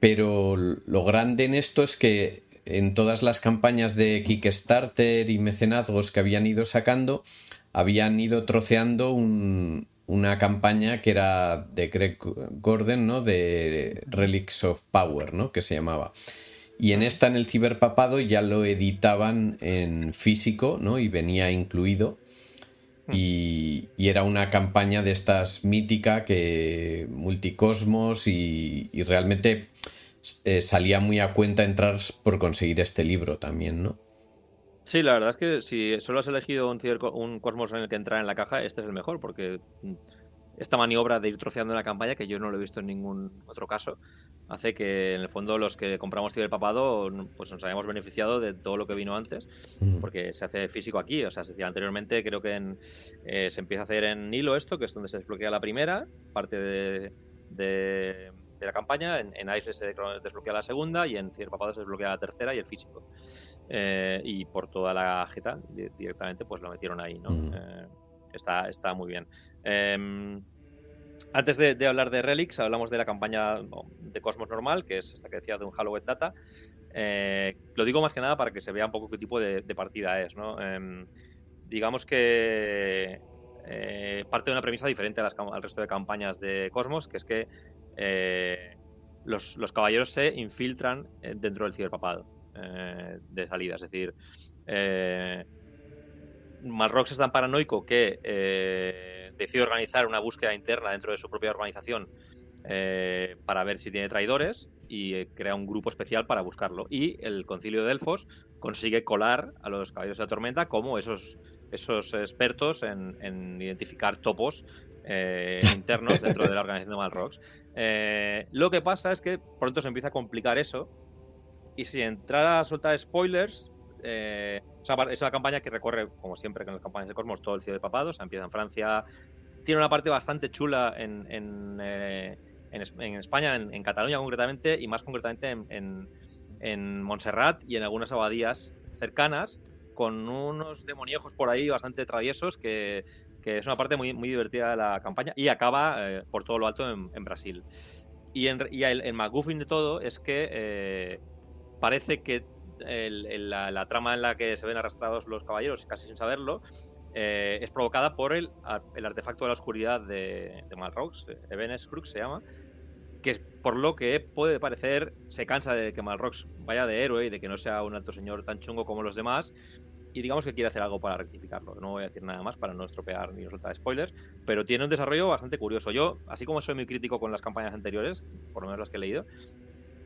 Pero lo grande en esto es que en todas las campañas de Kickstarter y mecenazgos que habían ido sacando, habían ido troceando un, una campaña que era de Greg Gordon, ¿no? De Relics of Power, ¿no? Que se llamaba. Y en esta, en el ciberpapado, ya lo editaban en físico, ¿no? Y venía incluido. Y, era una campaña de estas mítica que multicosmos y, y realmente eh, salía muy a cuenta entrar por conseguir este libro también, ¿no? Sí, la verdad es que si solo has elegido un, un Cosmos en el que entrar en la caja, este es el mejor, porque mm, esta maniobra de ir troceando en la campaña, que yo no lo he visto en ningún otro caso, hace que en el fondo los que compramos Papado pues nos hayamos beneficiado de todo lo que vino antes, porque se hace físico aquí. O sea, se decía anteriormente, creo que eh, se empieza a hacer en hilo esto, que es donde se desbloquea la primera parte de, de, la campaña. En, en Ice se desbloquea la segunda y en Papado se desbloquea la tercera y el físico. Eh, y por toda la jeta directamente pues lo metieron ahí, ¿no? Eh, está, está muy bien. Em, antes de, hablar de Relics, hablamos de la campaña de Cosmos normal, que es esta que decía de un Halloween Data. Eh, lo digo más que nada para que se vea un poco qué tipo de, partida es, ¿no? Em, digamos que parte de una premisa diferente al resto de campañas de Cosmos, que es que los, los, caballeros se infiltran dentro del ciberpapado. Eh, de salida. Es decir, eh, Malrox es tan paranoico que eh, decide organizar una búsqueda interna dentro de su propia organización eh, para ver si tiene traidores y crea un grupo especial para buscarlo. Y el concilio de Delfos consigue colar a los caballeros de la tormenta como esos, esos expertos en, identificar topos internos dentro de la organización de Malrox. lo que pasa es que pronto se empieza a complicar eso y si entrar a soltar spoilers, eh, es una campaña que recorre, como siempre con las campañas de Cosmos, todo el cielo de papados. empieza en Francia. Tiene una parte bastante chula en, en, eh, España, en, Cataluña concretamente, y más concretamente en, Montserrat y en algunas abadías cercanas, con unos demoniejos por ahí bastante traviesos que, es una parte muy, muy divertida de la campaña y acaba eh, por todo lo alto en, Brasil. Y, y el, el, McGuffin de todo es que parece que la, trama en la que se ven arrastrados los caballeros, casi sin saberlo, eh, es provocada por el, el, artefacto de la oscuridad de, de Malrox, Ebenes Crux se llama, que por lo que puede parecer se cansa de que Malrox vaya de héroe y de que no sea un alto señor tan chungo como los demás y digamos que quiere hacer algo para rectificarlo. No voy a decir nada más para no estropear ni soltar spoilers, pero tiene un desarrollo bastante curioso. Yo, así como soy muy crítico con las campañas anteriores, por lo menos las que he leído,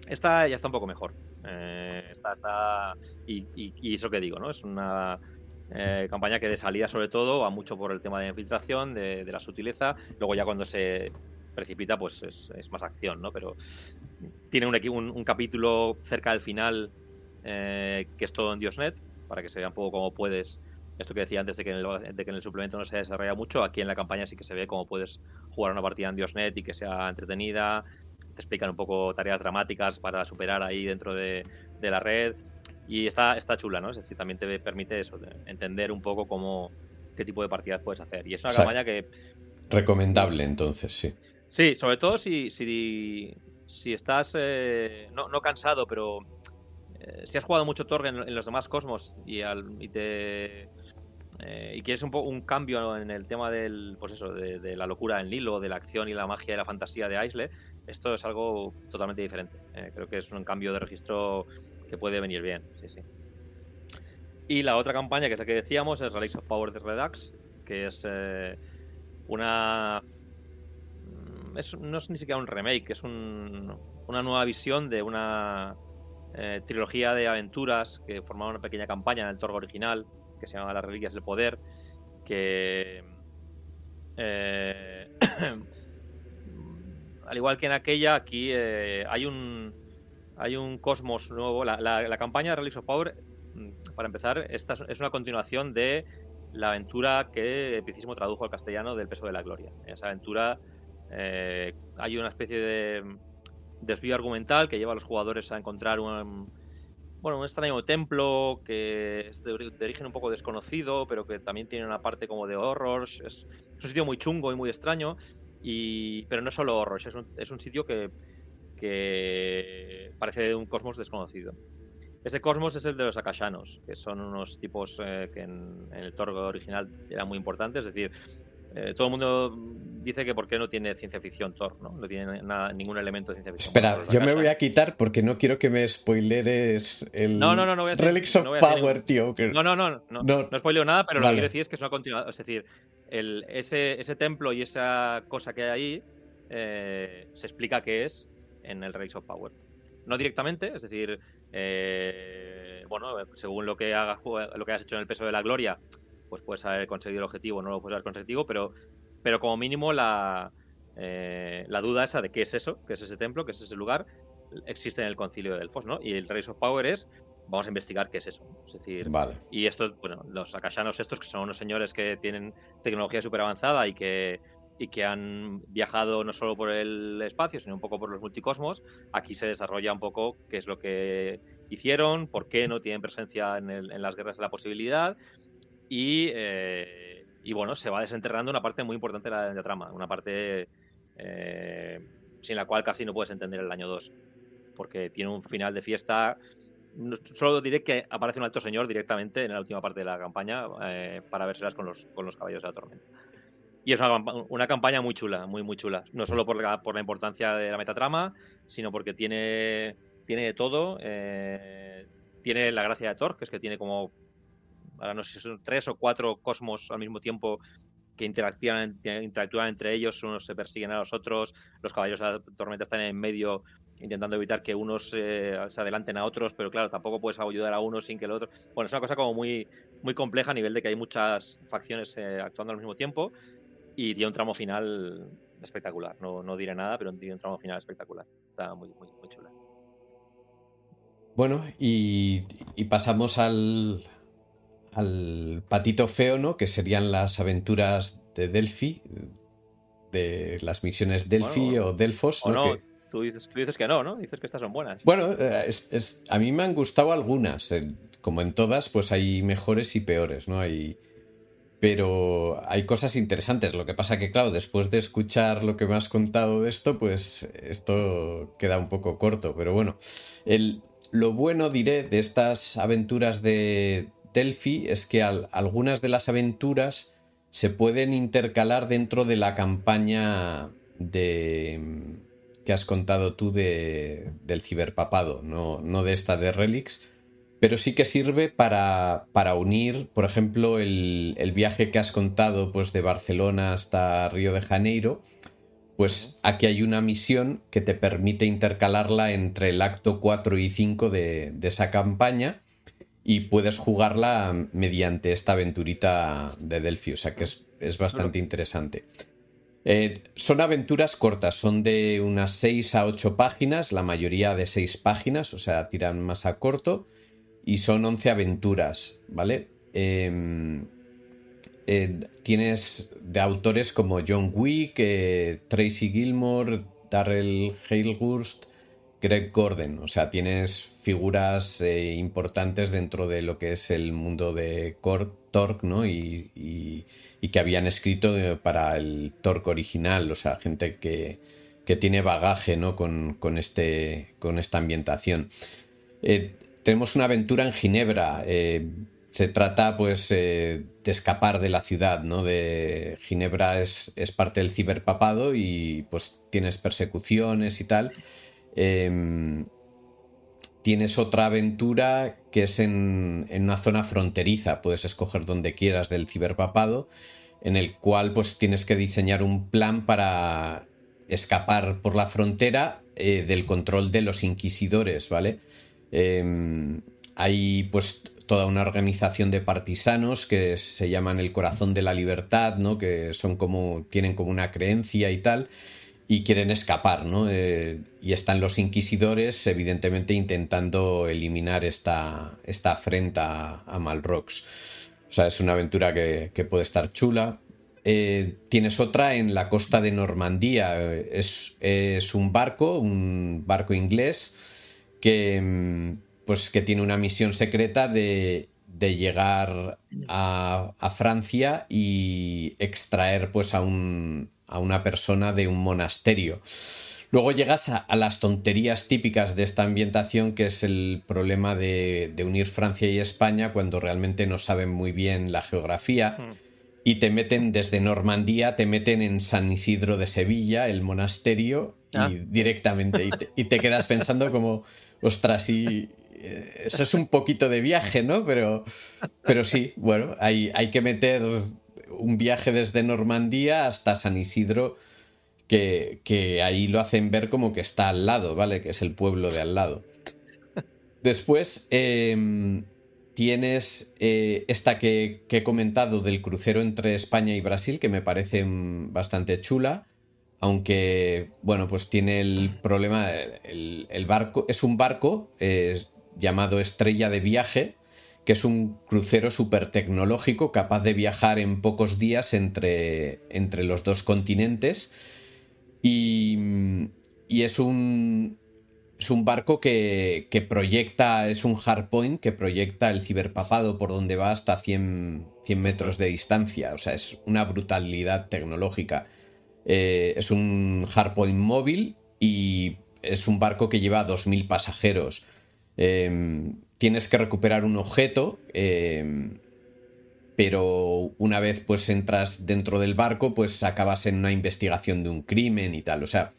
esta ya está un poco mejor. Eh, está, está y, eso que digo, ¿no? Es una eh, campaña que de salida sobre todo va mucho por el tema de infiltración, de, la sutileza. Luego ya cuando se precipita, pues es, más acción, ¿no? Pero tiene un, un, capítulo cerca del final eh, que es todo en Diosnet, para que se vea un poco cómo puedes. Esto que decía antes de que, en el, de que en el suplemento no se desarrolla mucho, aquí en la campaña sí que se ve cómo puedes jugar una partida en Diosnet y que sea entretenida. Te explican un poco tareas dramáticas para superar ahí dentro de, la red. Y está, está chula, ¿no? Es decir, también te permite eso, entender un poco cómo, qué tipo de partidas puedes hacer. Y es una campaña que. Recomendable, entonces, sí. Sí, sobre todo si, si, si estás eh, no, no, cansado, pero eh, si has jugado mucho Torg en, los demás cosmos y, y te eh, y quieres un, un cambio en el tema del pues eso de, la locura en Lilo, de la acción y la magia y la fantasía de Aisle, esto es algo totalmente diferente. Eh, creo que es un cambio de registro que puede venir bien. Sí, sí. Y la otra campaña, que es la que decíamos, es Relics of Power de Redux, que es una. Mm, no es ni siquiera un remake, es una nueva visión de una eh, trilogía de aventuras que formaban una pequeña campaña en el Torgo original, que se llamaba Las Reliquias del Poder, que... Eh, al igual que en aquella, aquí eh, hay un hay un cosmos nuevo. La, campaña de Relics of Power, mm, para empezar, esta es una continuación de la aventura que Epicismo tradujo al castellano del peso de la gloria. En esa aventura hay una especie de desvío argumental que lleva a los jugadores a encontrar un, bueno, un extraño templo que es de, origen un poco desconocido, pero que también tiene una parte como de horrors. Es, un sitio muy chungo y muy extraño, y, pero no solo horrors, es un, es un sitio que, que parece de un cosmos desconocido. Ese cosmos es el de los akashanos, que son unos tipos eh, que en, en, el Torgo original eran muy importantes, es decir, eh, todo el mundo dice que por qué no tiene ciencia ficción Thor, ¿no? No tiene nada, ningún elemento de ciencia ficción. Espera, yo me voy a quitar porque no quiero que me spoileres el no, no, no, no voy a Relics of Power, tío. No, no, no, no, no, spoileo nada, pero lo que quiero decir es que es una continuación. Es decir, el, ese, ese templo y esa cosa que hay ahí eh, se explica qué es en el Relics of Power. No directamente, es decir, eh, bueno, según lo que, hagas, lo que has hecho en el peso de la gloria, pues puedes haber conseguido el objetivo, no lo puedes haber conseguido, pero, pero como mínimo la, eh, la duda esa de qué es eso, qué es ese templo, qué es ese lugar, existe en el concilio de Delfos, ¿no? Y el Race of Power es, vamos a investigar qué es eso. Es decir, y esto, bueno, los akashanos estos, que son unos señores que tienen tecnología súper avanzada y que, y que han viajado no solo por el espacio, sino un poco por los multicosmos, aquí se desarrolla un poco qué es lo que hicieron, por qué no tienen presencia en, en las guerras de la posibilidad eh, y, bueno, se va desenterrando una parte muy importante de la, trama, una parte eh, sin la cual casi no puedes entender el año 2, porque tiene un final de fiesta. Solo diré que aparece un alto señor directamente en la última parte de la campaña eh, para verselas con los, con los caballos de la tormenta. Y es una, campaña muy chula, muy, muy chula. No solo por la, por la importancia de la metatrama, sino porque tiene, tiene de todo. tiene la gracia de Thor, que es que tiene como ahora no sé tres o cuatro cosmos al mismo tiempo que interactúan, interactúan entre ellos, unos se persiguen a los otros, los caballeros de la tormenta están en medio intentando evitar que unos eh, se adelanten a otros, pero claro, tampoco puedes ayudar a uno sin que el otro... Bueno, es una cosa como muy, muy compleja a nivel de que hay muchas facciones eh, actuando al mismo tiempo y tiene un tramo final espectacular. No, no diré nada, pero tiene un tramo final espectacular. Está muy, muy, muy chula. Bueno, y pasamos al, al patito feo, ¿no? Que serían las aventuras de Delphi, de las misiones Delphi o Delfos, ¿no? Tú, dices, que no, ¿no? Dices que estas son buenas. Bueno, eh, es, a mí me han gustado algunas. Como en todas, pues hay mejores y peores, ¿no? Hay, pero hay cosas interesantes. Lo que pasa que, claro, después de escuchar lo que me has contado de esto, pues esto queda un poco corto. Pero bueno, el, lo bueno, diré, de estas aventuras de Delphi es que algunas de las aventuras se pueden intercalar dentro de la campaña de que has contado tú de, del ciberpapado, no, no de esta de Relics, pero sí que sirve para, para unir, por ejemplo, el, el, viaje que has contado pues, de Barcelona hasta Río de Janeiro, pues aquí hay una misión que te permite intercalarla entre el acto 4 y 5 de, de esa campaña y puedes jugarla mediante esta aventurita de Delphi, o sea que es, es bastante interesante. Eh, son aventuras cortas, son de unas 6 a 8 páginas, la mayoría de 6 páginas, o sea, tiran más a corto, y son 11 aventuras, ¿vale? Em, eh, tienes de autores como John Wick, eh, Tracy Gilmore, Darrell Hailhurst, Greg Gordon, o sea, tienes figuras eh, importantes dentro de lo que es el mundo de Torque, ¿no? Y, que habían escrito eh, para el Torque original, o sea, gente que, tiene bagaje, ¿no? Con, este, con esta ambientación. Eh, tenemos una aventura en Ginebra. se trata, pues, de escapar de la ciudad, ¿no? De Ginebra es, es parte del ciberpapado y, pues, tienes persecuciones y tal. Em, tienes otra aventura que es en, una zona fronteriza, puedes escoger donde quieras del ciberpapado, en el cual pues tienes que diseñar un plan para escapar por la frontera eh, del control de los inquisidores, ¿vale? Em, hay pues toda una organización de partisanos que se llaman el corazón de la libertad, ¿no? Que son como, tienen como una creencia y tal y quieren escapar, ¿no? Eh, y están los inquisidores, evidentemente, intentando eliminar esta, esta afrenta a Malrox. O sea, es una aventura que, puede estar chula. Eh, tienes otra en la costa de Normandía. Es, un barco, un barco inglés, que, mm, pues, que tiene una misión secreta de, de llegar a, a Francia y extraer pues a un, a una persona de un monasterio. Luego llegas a, las tonterías típicas de esta ambientación, que es el problema de, unir Francia y España cuando realmente no saben muy bien la geografía. Y te meten desde Normandía, te meten en San Isidro de Sevilla, el monasterio, y ah. directamente. Y te, quedas pensando como, ostras, y, eh, eso es un poquito de viaje, ¿no? Pero, pero sí, bueno, hay, hay que meter un viaje desde Normandía hasta San Isidro, que, ahí lo hacen ver como que está al lado, ¿vale? Que es el pueblo de al lado. Después em, tienes eh, esta que, he comentado del crucero entre España y Brasil, que me parece mm, bastante chula. Aunque, bueno, pues tiene el problema, el, barco, es un barco eh, llamado Estrella de Viaje, que es un crucero súper tecnológico capaz de viajar en pocos días entre, entre los dos continentes y, es un, es un barco que, proyecta, es un hardpoint que proyecta el ciberpapado por donde va hasta 100, 100 metros de distancia. O sea, es una brutalidad tecnológica. Eh, es un hardpoint móvil y es un barco que lleva 2.000 pasajeros. Em, tienes que recuperar un objeto, eh, pero una vez pues entras dentro del barco, pues acabas en una investigación de un crimen y tal. O sea,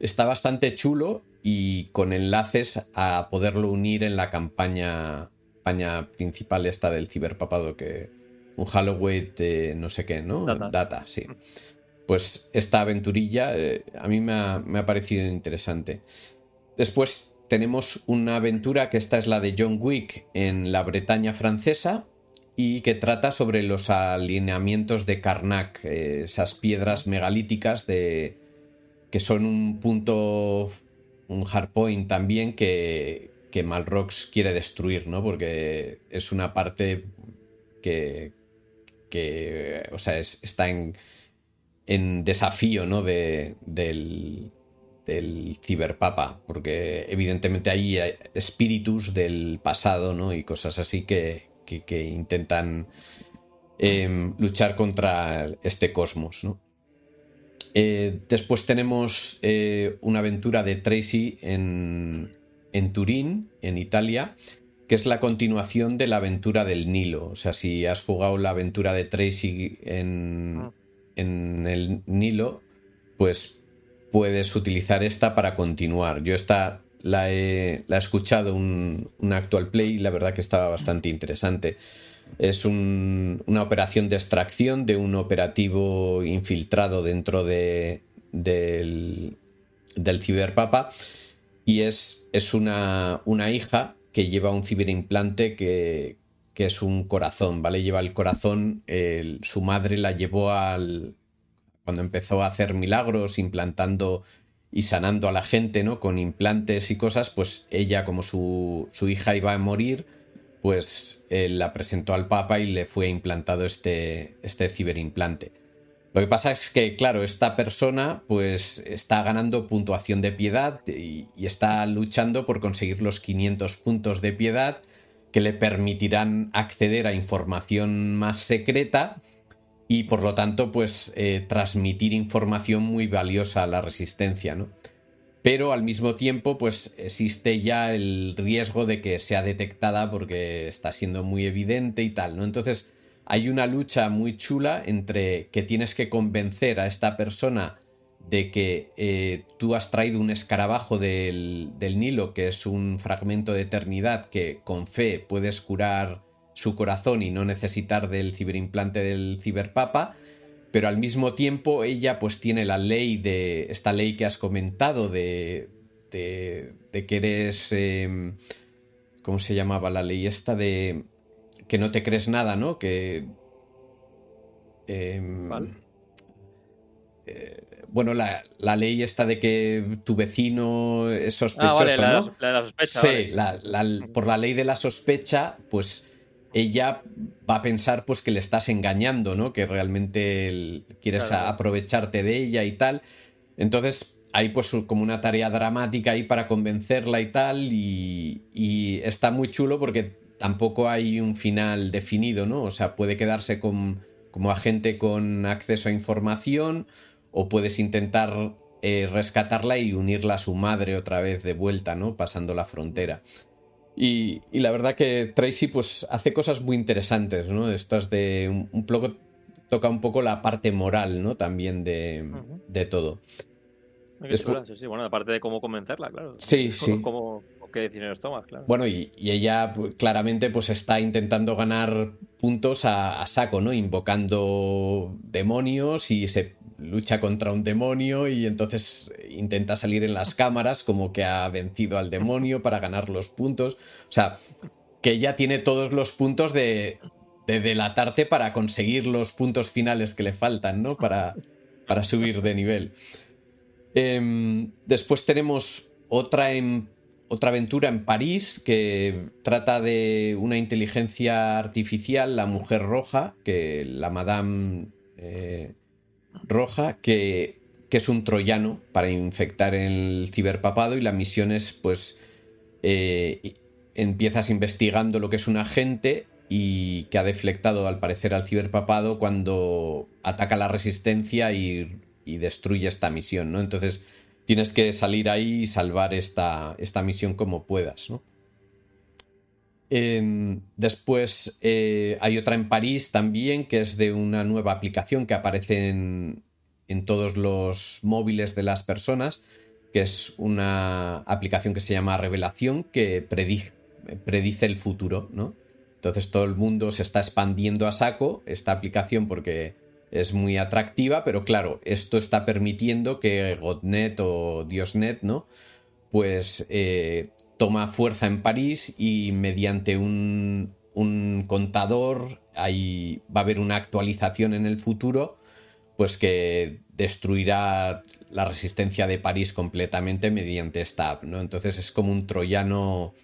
está bastante chulo y con enlaces a poderlo unir en la campaña, campaña principal esta del ciberpapado que un Halloween de no sé qué, ¿no? Data, sí. Pues esta aventurilla eh, a mí me ha, me ha parecido interesante. Después tenemos una aventura que esta es la de John Wick en la Bretaña francesa y que trata sobre los alineamientos de Karnak, eh, esas piedras megalíticas de, que son un punto, un hardpoint también que, que Malrox quiere destruir, ¿no? Porque es una parte que, que o sea, está en, en desafío, ¿no? De, del, del ciberpapa, porque evidentemente hay espíritus del pasado ¿no? y cosas así que, intentan em, luchar contra este cosmos. Eh, después tenemos eh, una aventura de Tracy en, en Turín, en Italia, que es la continuación de la aventura del Nilo. O sea, si has jugado la aventura de Tracy en, ah. en el Nilo, pues puedes utilizar esta para continuar. Yo esta la he, la he escuchado un, actual play y la verdad que estaba bastante interesante. Es una operación de extracción de un operativo infiltrado dentro de, del, del ciberpapa y es, es una, una, hija que lleva un ciberimplante que, que, es un corazón, ¿vale? Lleva el corazón, su madre la llevó al... cuando empezó a hacer milagros implantando y sanando a la gente, ¿no? Con implantes y cosas, pues ella, como su, su hija iba a morir, pues él la presentó al Papa y le fue implantado este, este ciberimplante. Lo que pasa es que, claro, esta persona pues está ganando puntuación de piedad y, y, está luchando por conseguir los 500 puntos de piedad que le permitirán acceder a información más secreta y por lo tanto pues eh, transmitir información muy valiosa a la resistencia, ¿no? Pero al mismo tiempo pues existe ya el riesgo de que sea detectada porque está siendo muy evidente y tal, ¿no? Entonces hay una lucha muy chula entre que tienes que convencer a esta persona de que eh, tú has traído un escarabajo del, del Nilo, que es un fragmento de eternidad que con fe puedes curar su corazón y no necesitar del ciberimplante del ciberpapa, pero al mismo tiempo ella pues tiene la ley de esta ley que has comentado de, de, de que eres... Em, ¿Cómo se llamaba la ley esta de que no te crees nada, ¿no? Que... Em, eh, bueno, la, ley esta de que tu vecino es sospechoso, ah, la, ¿no? La, la sospecha. Sí, por la ley de la sospecha, pues ella va a pensar pues que le estás engañando, ¿no? Que realmente quieres aprovecharte de ella y tal. Entonces hay pues como una tarea dramática ahí para convencerla y tal y, y, está muy chulo porque tampoco hay un final definido, ¿no? O sea, puede quedarse con, como agente con acceso a información o puedes intentar eh, rescatarla y unirla a su madre otra vez de vuelta, ¿no? Pasando la frontera. Y, la verdad que Tracy pues hace cosas muy interesantes, ¿no? Estas de un, poco toca un poco la parte moral, ¿no? También de, de todo. sí, sí, bueno, aparte de cómo convencerla, claro. Sí, sí. Cómo, qué decisiones tomas, claro. Bueno, y, ella pues, claramente pues está intentando ganar puntos a, a, saco, ¿no? Invocando demonios y se lucha contra un demonio y entonces intenta salir en las cámaras como que ha vencido al demonio para ganar los puntos. O sea, que ella tiene todos los puntos de, de delatarte para conseguir los puntos finales que le faltan, ¿no? Para, para subir de nivel. Em, después tenemos otra, en, otra aventura en París que trata de una inteligencia artificial, la mujer roja, que la Madame eh, roja que, es un troyano para infectar el ciberpapado y la misión es pues eh, empiezas investigando lo que es un agente y que ha deflectado al parecer al ciberpapado cuando ataca la resistencia y, destruye esta misión, ¿no? Entonces tienes que salir ahí y salvar esta, esta misión como puedas, ¿no? Después eh, hay otra en París también, que es de una nueva aplicación que aparece en, todos los móviles de las personas, que es una aplicación que se llama Revelación, que predice, el futuro, ¿no? Entonces todo el mundo se está expandiendo a saco esta aplicación porque es muy atractiva, pero claro, esto está permitiendo que Godnet o Diosnet, ¿no? Pues eh, toma fuerza en París y mediante un, contador ahí va a haber una actualización en el futuro pues que destruirá la resistencia de París completamente mediante esta app, ¿no? Entonces es como un troyano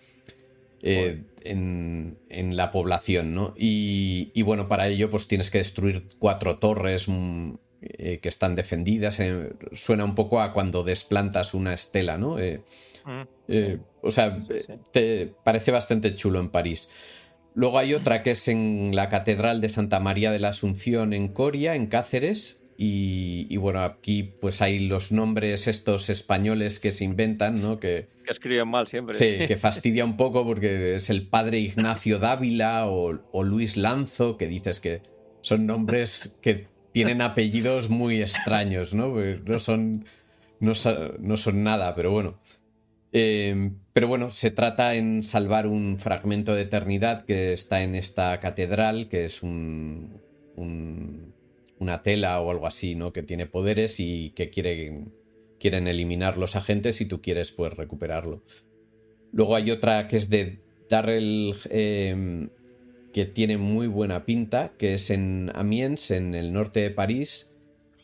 eh, en, la población, ¿no? Y, bueno, para ello pues tienes que destruir cuatro torres mm, eh, que están defendidas. Eh, suena un poco a cuando desplantas una estela, ¿no? Eh, o sea, te parece bastante chulo en París. Luego hay otra que es en la Catedral de Santa María de la Asunción en Coria, en Cáceres, y, bueno, aquí pues hay los nombres estos españoles que se inventan, ¿no? Que, que escriben mal siempre. Sí, que fastidia un poco porque es el padre Ignacio Dávila o, o Luis Lanzo, que dices que son nombres que tienen apellidos muy extraños, ¿no? Pues no son, no, no son nada, pero bueno. Eh, pero bueno, se trata en salvar un fragmento de eternidad que está en esta catedral, que es un, una tela o algo así, ¿no? Que tiene poderes y que quieren, eliminar los agentes y tú quieres pues recuperarlo. Luego hay otra que es de Darrell, eh, que tiene muy buena pinta, que es en Amiens, en el norte de París,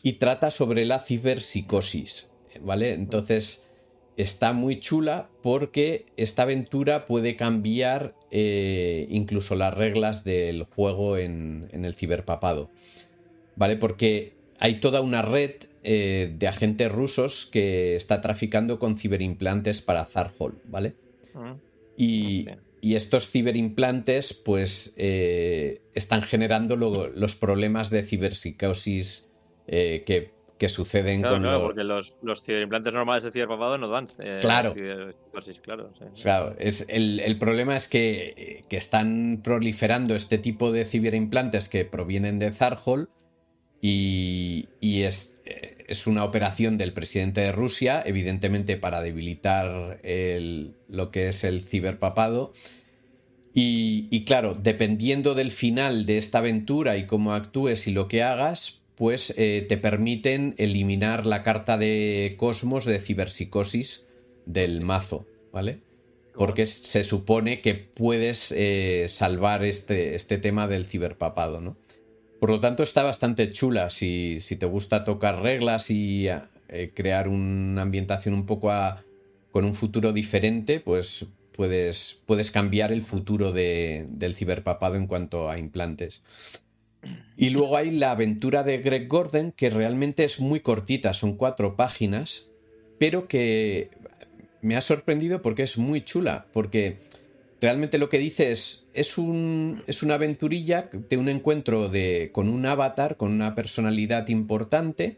y trata sobre la ciberpsicosis, ¿vale? Entonces está muy chula porque esta aventura puede cambiar eh, incluso las reglas del juego en, el ciberpapado. ¿Vale? Porque hay toda una red eh, de agentes rusos que está traficando con ciberimplantes para Zarhol, ¿vale? Ah, y, estos ciberimplantes, pues, eh, están generando los problemas de ciberpsicosis que que suceden con claro, porque los, los ciberimplantes normales de ciberpapado no dan eh, claro. claro, claro es, el, problema es que, están proliferando este tipo de ciberimplantes que provienen de Zarhol y, es, es, una operación del presidente de Rusia evidentemente para debilitar lo que es el ciberpapado. Y, y claro, dependiendo del final de esta aventura y cómo actúes y lo que hagas, pues eh, te permiten eliminar la carta de Cosmos de ciberpsicosis del mazo, ¿vale? Porque se supone que puedes eh, salvar este, este, tema del ciberpapado, ¿no? Por lo tanto, está bastante chula. Si, te gusta tocar reglas y eh, crear una ambientación un poco con un futuro diferente, pues puedes, puedes cambiar el futuro del ciberpapado en cuanto a implantes. Y luego hay la aventura de Greg Gordon, que realmente es muy cortita, son cuatro páginas, pero que me ha sorprendido porque es muy chula, porque realmente lo que dice es, es, un, es una aventurilla de un encuentro de, con un avatar, con una personalidad importante,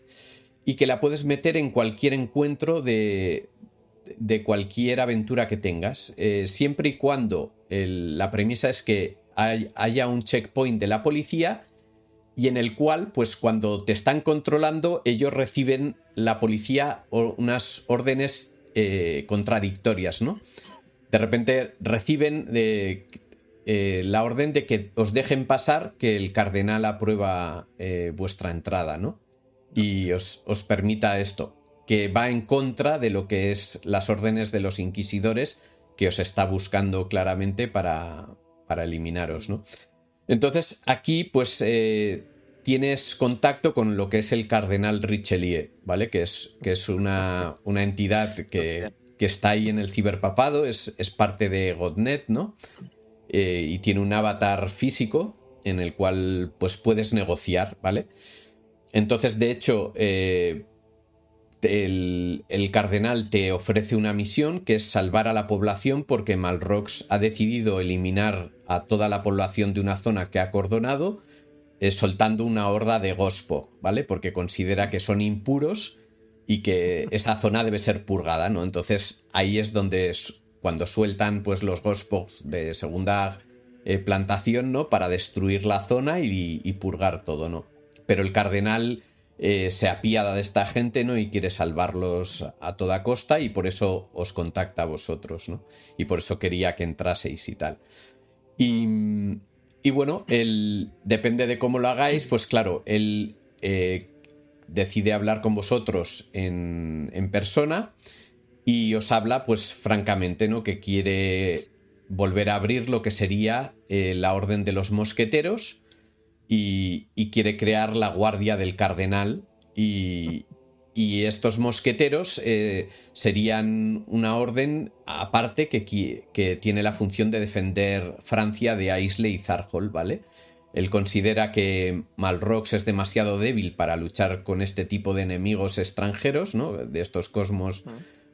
y que la puedes meter en cualquier encuentro de, de cualquier aventura que tengas, eh, siempre y cuando la premisa es que haya un checkpoint de la policía y en el cual, pues cuando te están controlando, ellos reciben la policía unas órdenes eh, contradictorias, ¿no? De repente reciben eh, la orden de que os dejen pasar, que el cardenal aprueba eh, vuestra entrada, ¿no? Y os, os, permita esto, que va en contra de lo que es las órdenes de los inquisidores, que os está buscando claramente para, para eliminaros, ¿no? Entonces aquí pues eh, tienes contacto con lo que es el cardenal Richelieu, ¿vale? Que es, que es una, entidad que, está ahí en el ciberpapado, es, es parte de Godnet, ¿no? Eh, y tiene un avatar físico en el cual pues puedes negociar, ¿vale? Entonces, de hecho, eh, el, el, cardenal te ofrece una misión que es salvar a la población porque Malrox ha decidido eliminar a toda la población de una zona que ha acordonado, eh, soltando una horda de gospo, ¿vale? Porque considera que son impuros y que esa zona debe ser purgada, ¿no? Entonces ahí es donde cuando sueltan pues los gospos de segunda eh, plantación, ¿no? Para destruir la zona y, y purgar todo, ¿no? Pero el cardenal eh, se apiada de esta gente, ¿no? Y quiere salvarlos a toda costa y por eso os contacta a vosotros, ¿no? Y por eso quería que entraseis y tal. Y, bueno, depende de cómo lo hagáis, pues claro, él eh, decide hablar con vosotros en, persona y os habla, pues francamente, ¿no? Que quiere volver a abrir lo que sería eh, la Orden de los Mosqueteros y, quiere crear la Guardia del Cardenal y, estos mosqueteros eh, serían una orden aparte que, que, tiene la función de defender Francia de Aisle y Zarhol, ¿vale? Él considera que Malrox es demasiado débil para luchar con este tipo de enemigos extranjeros, ¿no? De estos cosmos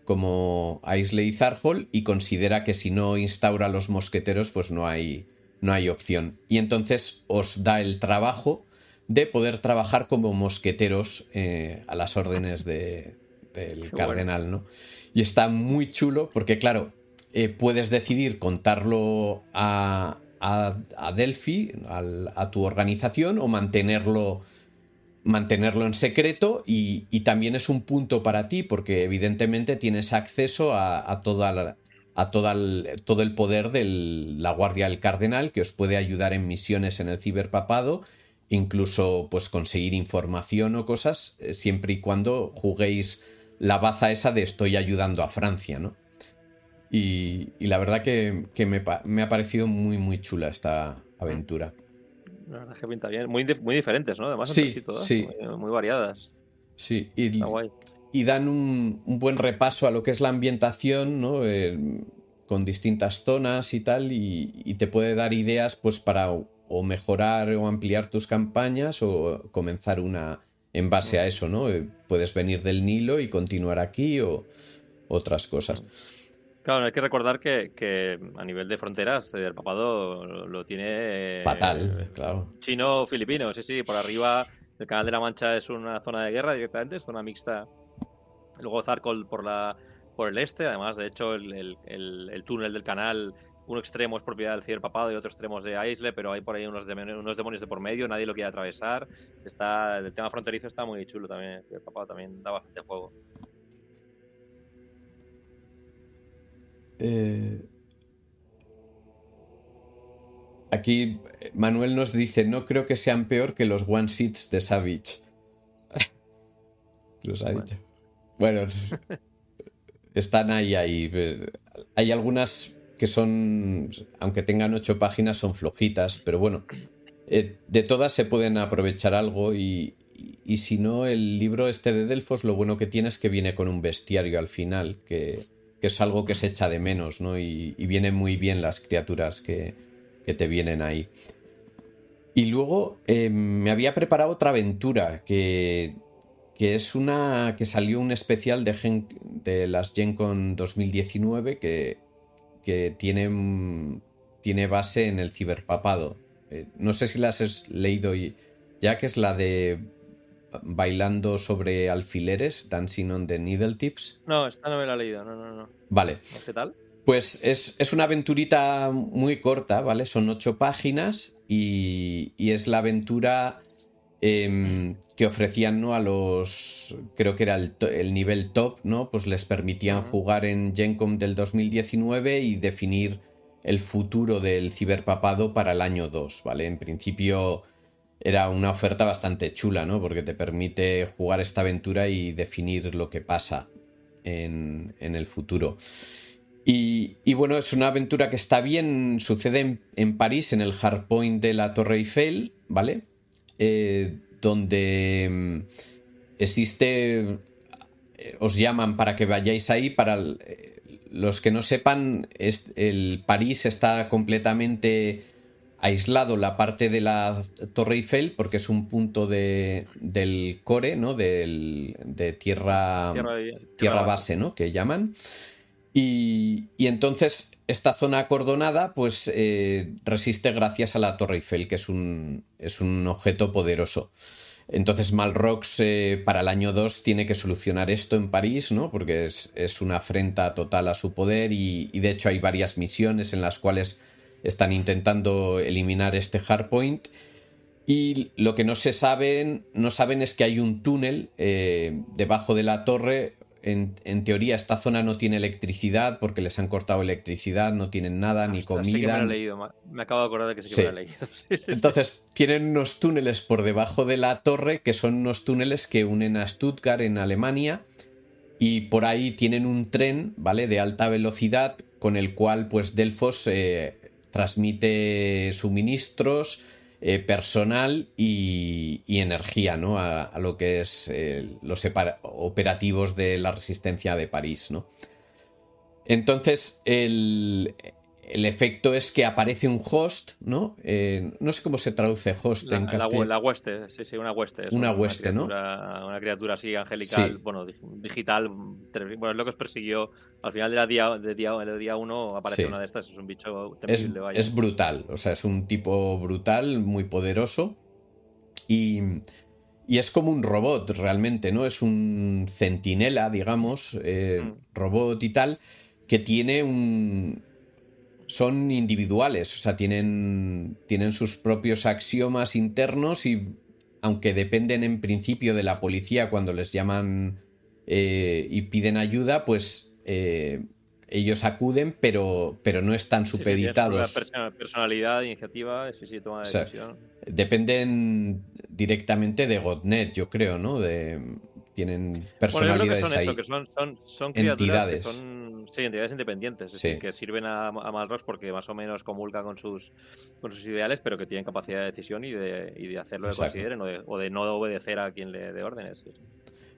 como Aisle y Zarhol, y considera que si no instaura los mosqueteros, pues no hay, no hay opción. Y entonces os da el trabajo de poder trabajar como mosqueteros eh, a las órdenes de, del cardenal, ¿no? Y está muy chulo porque, claro, eh, puedes decidir contarlo a, a, Delphi, a tu organización, o mantenerlo, mantenerlo en secreto y, también es un punto para ti porque evidentemente tienes acceso a, toda a todo el poder de la Guardia del Cardenal que os puede ayudar en misiones en el ciberpapado, incluso pues conseguir información o cosas, eh, siempre y cuando juguéis la baza esa de estoy ayudando a Francia, ¿no? Y, la verdad que, me, ha parecido muy, muy chula esta aventura. La verdad es que pinta bien. Muy, muy diferentes, ¿no? Además, sí, sí. Muy, variadas. Sí, y, y dan un, buen repaso a lo que es la ambientación, ¿no? Eh, con distintas zonas y tal, y, te puede dar ideas pues para o mejorar o ampliar tus campañas o comenzar una en base a eso, ¿no? Eh, puedes venir del Nilo y continuar aquí o otras cosas. Claro, hay que recordar que, a nivel de fronteras el papado lo, tiene... Fatal, claro. Chino-filipino, sí, sí, por arriba el Canal de la Mancha es una zona de guerra directamente, es zona mixta. Luego Zarkol por, la, por el este, además, de hecho, el, túnel del canal, un extremo es propiedad del ciberpapado y otro extremo es de Aisle, pero hay por ahí unos, demonios, unos demonios de por medio, nadie lo quiere atravesar. Está, el tema fronterizo está muy chulo también, el papado también da bastante juego. Eh, aquí Manuel nos dice, no creo que sean peor que los One Seats de Savage. los ha dicho. Bueno, están ahí, ahí. Hay algunas que son, aunque tengan ocho páginas, son flojitas, pero bueno, eh, de todas se pueden aprovechar algo y, y, si no, el libro este de Delfos, lo bueno que tiene es que viene con un bestiario al final, que, que es algo que se echa de menos, ¿no? Y, vienen muy bien las criaturas que, te vienen ahí. Y luego eh, me había preparado otra aventura que, que, es una que salió un especial de, de las Gen Con 2019 que, que tiene, tiene base en el ciberpapado. Eh, no sé si las has leído ya que es la de bailando sobre alfileres, Dancing on the Needle Tips. No, esta no me la he leído, no, no, no. Vale. ¿Qué tal? Pues es, una aventurita muy corta, ¿vale? Son ocho páginas y, es la aventura em, que ofrecían, ¿no? A los, creo que era el, nivel top, ¿no? Pues les permitían jugar en Gencom del 2019 y definir el futuro del ciberpapado para el año 2, ¿vale? En principio era una oferta bastante chula, ¿no? Porque te permite jugar esta aventura y definir lo que pasa en, el futuro. Y, bueno, es una aventura que está bien, sucede en, París, en el hardpoint de la Torre Eiffel, ¿vale? Eh, donde mm, existe, eh, os llaman para que vayáis ahí, para eh, los que no sepan, es, el París está completamente aislado la parte de la Torre Eiffel porque es un punto de, del core, ¿no? Del, de tierra, tierra, base, ¿no? Que llaman. Y, entonces esta zona acordonada pues eh, resiste gracias a la Torre Eiffel, que es un, es un objeto poderoso. Entonces Malrox eh, para el año 2 tiene que solucionar esto en París, ¿no? Porque es, es una afrenta total a su poder y, de hecho hay varias misiones en las cuales están intentando eliminar este hardpoint. Y lo que no se saben, no saben es que hay un túnel eh, debajo de la torre. En, teoría, esta zona no tiene electricidad porque les han cortado electricidad, no tienen nada, ni comida. me, leído, me acabo de acordar de que sí que me lo he leído. Entonces, tienen unos túneles por debajo de la torre que son unos túneles que unen a Stuttgart en Alemania y por ahí tienen un tren, ¿vale? De alta velocidad con el cual, pues, Delfos eh, transmite suministros, eh, personal y, energía ¿no? a, lo que es eh, los operativos de la resistencia de París. ¿no? Entonces, el, el efecto es que aparece un host, ¿no? Eh, no sé cómo se traduce host en castellano. La, hueste, sí, sí, una hueste. una hueste, ¿no? Una criatura así angelical, bueno, digital. Bueno, es lo que os persiguió. Al final de la día, de día, día uno aparece una de estas, es un bicho temible, es, es brutal, o sea, es un tipo brutal, muy poderoso. Y, y es como un robot realmente, ¿no? Es un centinela, digamos, eh, mm. robot y tal, que tiene un... Son individuales, o sea, tienen, tienen sus propios axiomas internos y aunque dependen en principio de la policía cuando les llaman eh, y piden ayuda, pues eh, ellos acuden, pero, pero no están supeditados. Sí, personalidad, iniciativa, sí, sí, toma de decisión. Dependen directamente de Godnet, yo creo, ¿no? De, tienen personalidades bueno, son ahí. que son, son, son entidades. Que son, sí, entidades independientes, es decir, que sirven a, a, Malros porque más o menos comulga con sus, con sus ideales, pero que tienen capacidad de decisión y de, y de hacer lo que consideren o de, o de, no obedecer a quien le dé órdenes.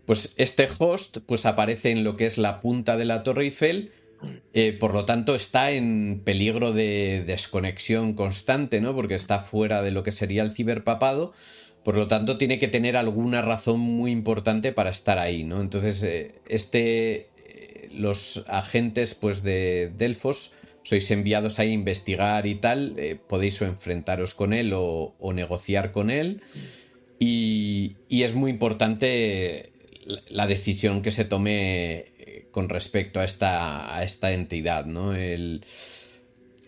Pues este host pues aparece en lo que es la punta de la Torre Eiffel eh, por lo tanto, está en peligro de desconexión constante, ¿no? Porque está fuera de lo que sería el ciberpapado. Por lo tanto, tiene que tener alguna razón muy importante para estar ahí, ¿no? Entonces, eh, este. Eh, los agentes, pues, de Delfos sois enviados a investigar y tal. podéis o enfrentaros con él o, negociar con él. Y, y es muy importante la decisión que se tome con respecto a esta, a esta entidad, ¿no? El,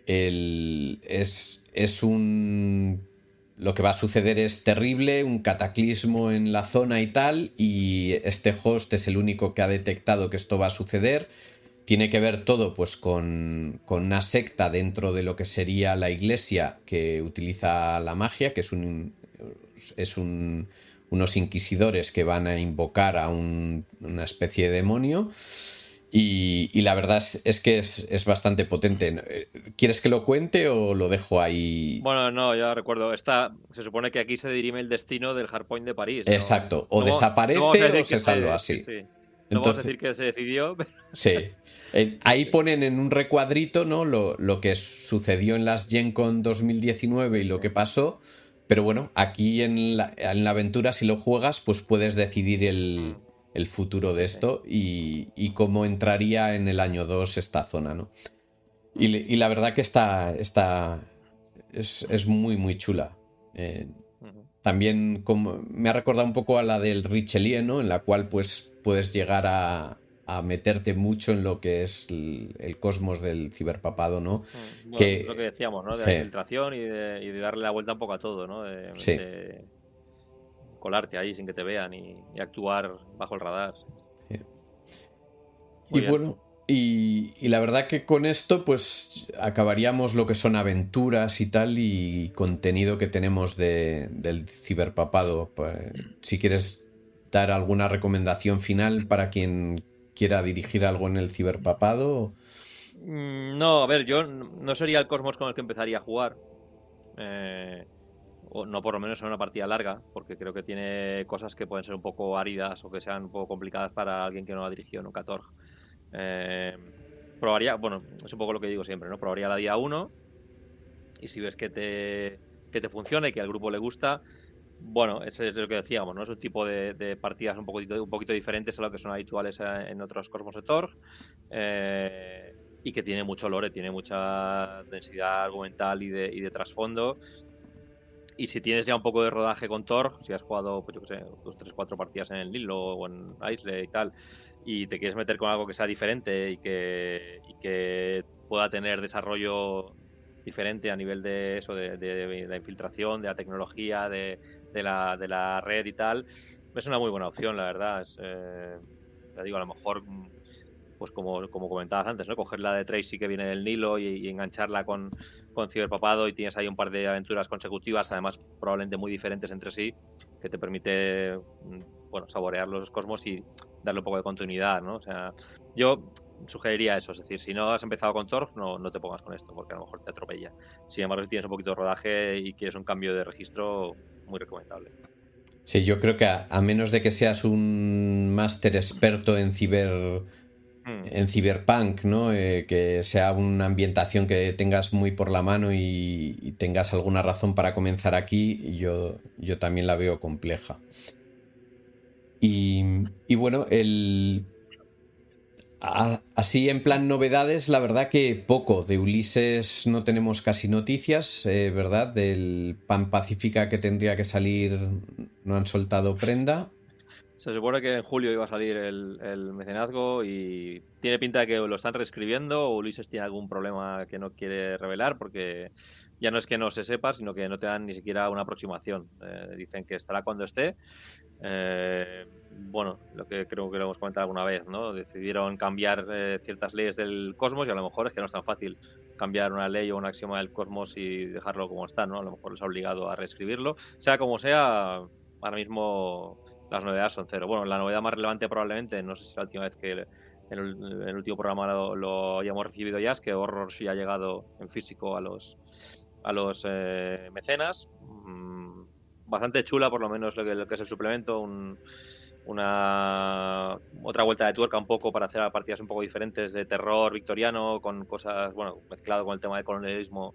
es, es un... Lo que va a suceder es terrible, un cataclismo en la zona y tal, y este host es el único que ha detectado que esto va a suceder. Tiene que ver todo pues con, con una secta dentro de lo que sería la iglesia que utiliza la magia, que es un, es un, unos inquisidores que van a invocar a un, una especie de demonio. Y, la verdad es, que es, bastante potente. ¿Quieres que lo cuente o lo dejo ahí? Bueno, no, ya recuerdo. Esta, se supone que aquí se dirime el destino del Hardpoint de París. Exacto. O desaparece o se salva así. No vamos a decir que se decidió. Sí. Eh, ahí ponen en un recuadrito ¿no? Lo, lo, que sucedió en las Gen Con 2019 y lo que pasó. Pero bueno, aquí en la, en la aventura, si lo juegas, pues puedes decidir el, el futuro de esto y, cómo entraría en el año 2 esta zona, ¿no? Y, la verdad que está, está es, muy, muy chula. Eh, también como, me ha recordado un poco a la del Richelieu, ¿no? En la cual pues puedes llegar a, meterte mucho en lo que es el, cosmos del ciberpapado, ¿no? que, lo que decíamos, ¿no? De la infiltración y de, darle la vuelta un poco a todo, ¿no? sí colarte ahí sin que te vean y, actuar bajo el radar. Y bueno, y, la verdad que con esto pues acabaríamos lo que son aventuras y tal y contenido que tenemos de, del ciberpapado. Pues, si quieres dar alguna recomendación final para quien quiera dirigir algo en el ciberpapado. Mm, no, a ver, yo no sería el Cosmos con el que empezaría a jugar. Eh, o no por lo menos en una partida larga, porque creo que tiene cosas que pueden ser un poco áridas o que sean un poco complicadas para alguien que no ha dirigido nunca Torg. Eh, probaría, bueno, es un poco lo que digo siempre, ¿no? Probaría la día 1 y si ves que te, que te funciona y que al grupo le gusta, bueno, ese es lo que decíamos, ¿no? Es un tipo de, partidas un poquito, un poquito diferentes a lo que son habituales en otros Cosmos de. Eh, y que tiene mucho lore, tiene mucha densidad argumental y de, y de trasfondo y si tienes ya un poco de rodaje con Thor, si has jugado, pues yo qué sé, dos, tres, cuatro partidas en el Lilo o en Isley y tal, y te quieres meter con algo que sea diferente y que, pueda tener desarrollo diferente a nivel de eso, de, la infiltración, de la tecnología, de, la, de la red y tal, es una muy buena opción, la verdad. Es, eh, digo, a lo mejor pues como, como comentabas antes, ¿no? Coger la de Tracy que viene del Nilo y, engancharla con, con Ciberpapado y tienes ahí un par de aventuras consecutivas, además probablemente muy diferentes entre sí, que te permite mm, bueno, saborear los cosmos y darle un poco de continuidad, ¿no? O sea, yo sugeriría eso, es decir, si no has empezado con Torf, no, no te pongas con esto, porque a lo mejor te atropella. Sin embargo, si tienes un poquito de rodaje y quieres un cambio de registro, muy recomendable. Sí, yo creo que a menos de que seas un máster experto en ciber. En Cyberpunk, ¿no? Eh, que sea una ambientación que tengas muy por la mano y, tengas alguna razón para comenzar aquí, yo, yo también la veo compleja. Y, bueno, el... así en plan novedades, la verdad que poco. De Ulises no tenemos casi noticias, eh, ¿verdad? Del Pan Pacífica que tendría que salir, no han soltado prenda. Se supone que en julio iba a salir el, mecenazgo y tiene pinta de que lo están reescribiendo o Ulises tiene algún problema que no quiere revelar porque ya no es que no se sepa, sino que no te dan ni siquiera una aproximación. Eh, dicen que estará cuando esté. Eh, bueno, lo que creo que lo hemos comentado alguna vez, ¿no? Decidieron cambiar eh, ciertas leyes del cosmos y a lo mejor es que no es tan fácil cambiar una ley o un axioma del cosmos y dejarlo como está, ¿no? A lo mejor les ha obligado a reescribirlo. Sea como sea, ahora mismo las novedades son cero. Bueno, la novedad más relevante probablemente, no sé si la última vez que en el, último programa lo, hayamos recibido ya, es que Horror sí ha llegado en físico a los, a los eh, mecenas. Mm, bastante chula, por lo menos lo que, lo es el suplemento, una otra vuelta de tuerca un poco para hacer partidas un poco diferentes de terror victoriano con cosas, bueno, mezclado con el tema del colonialismo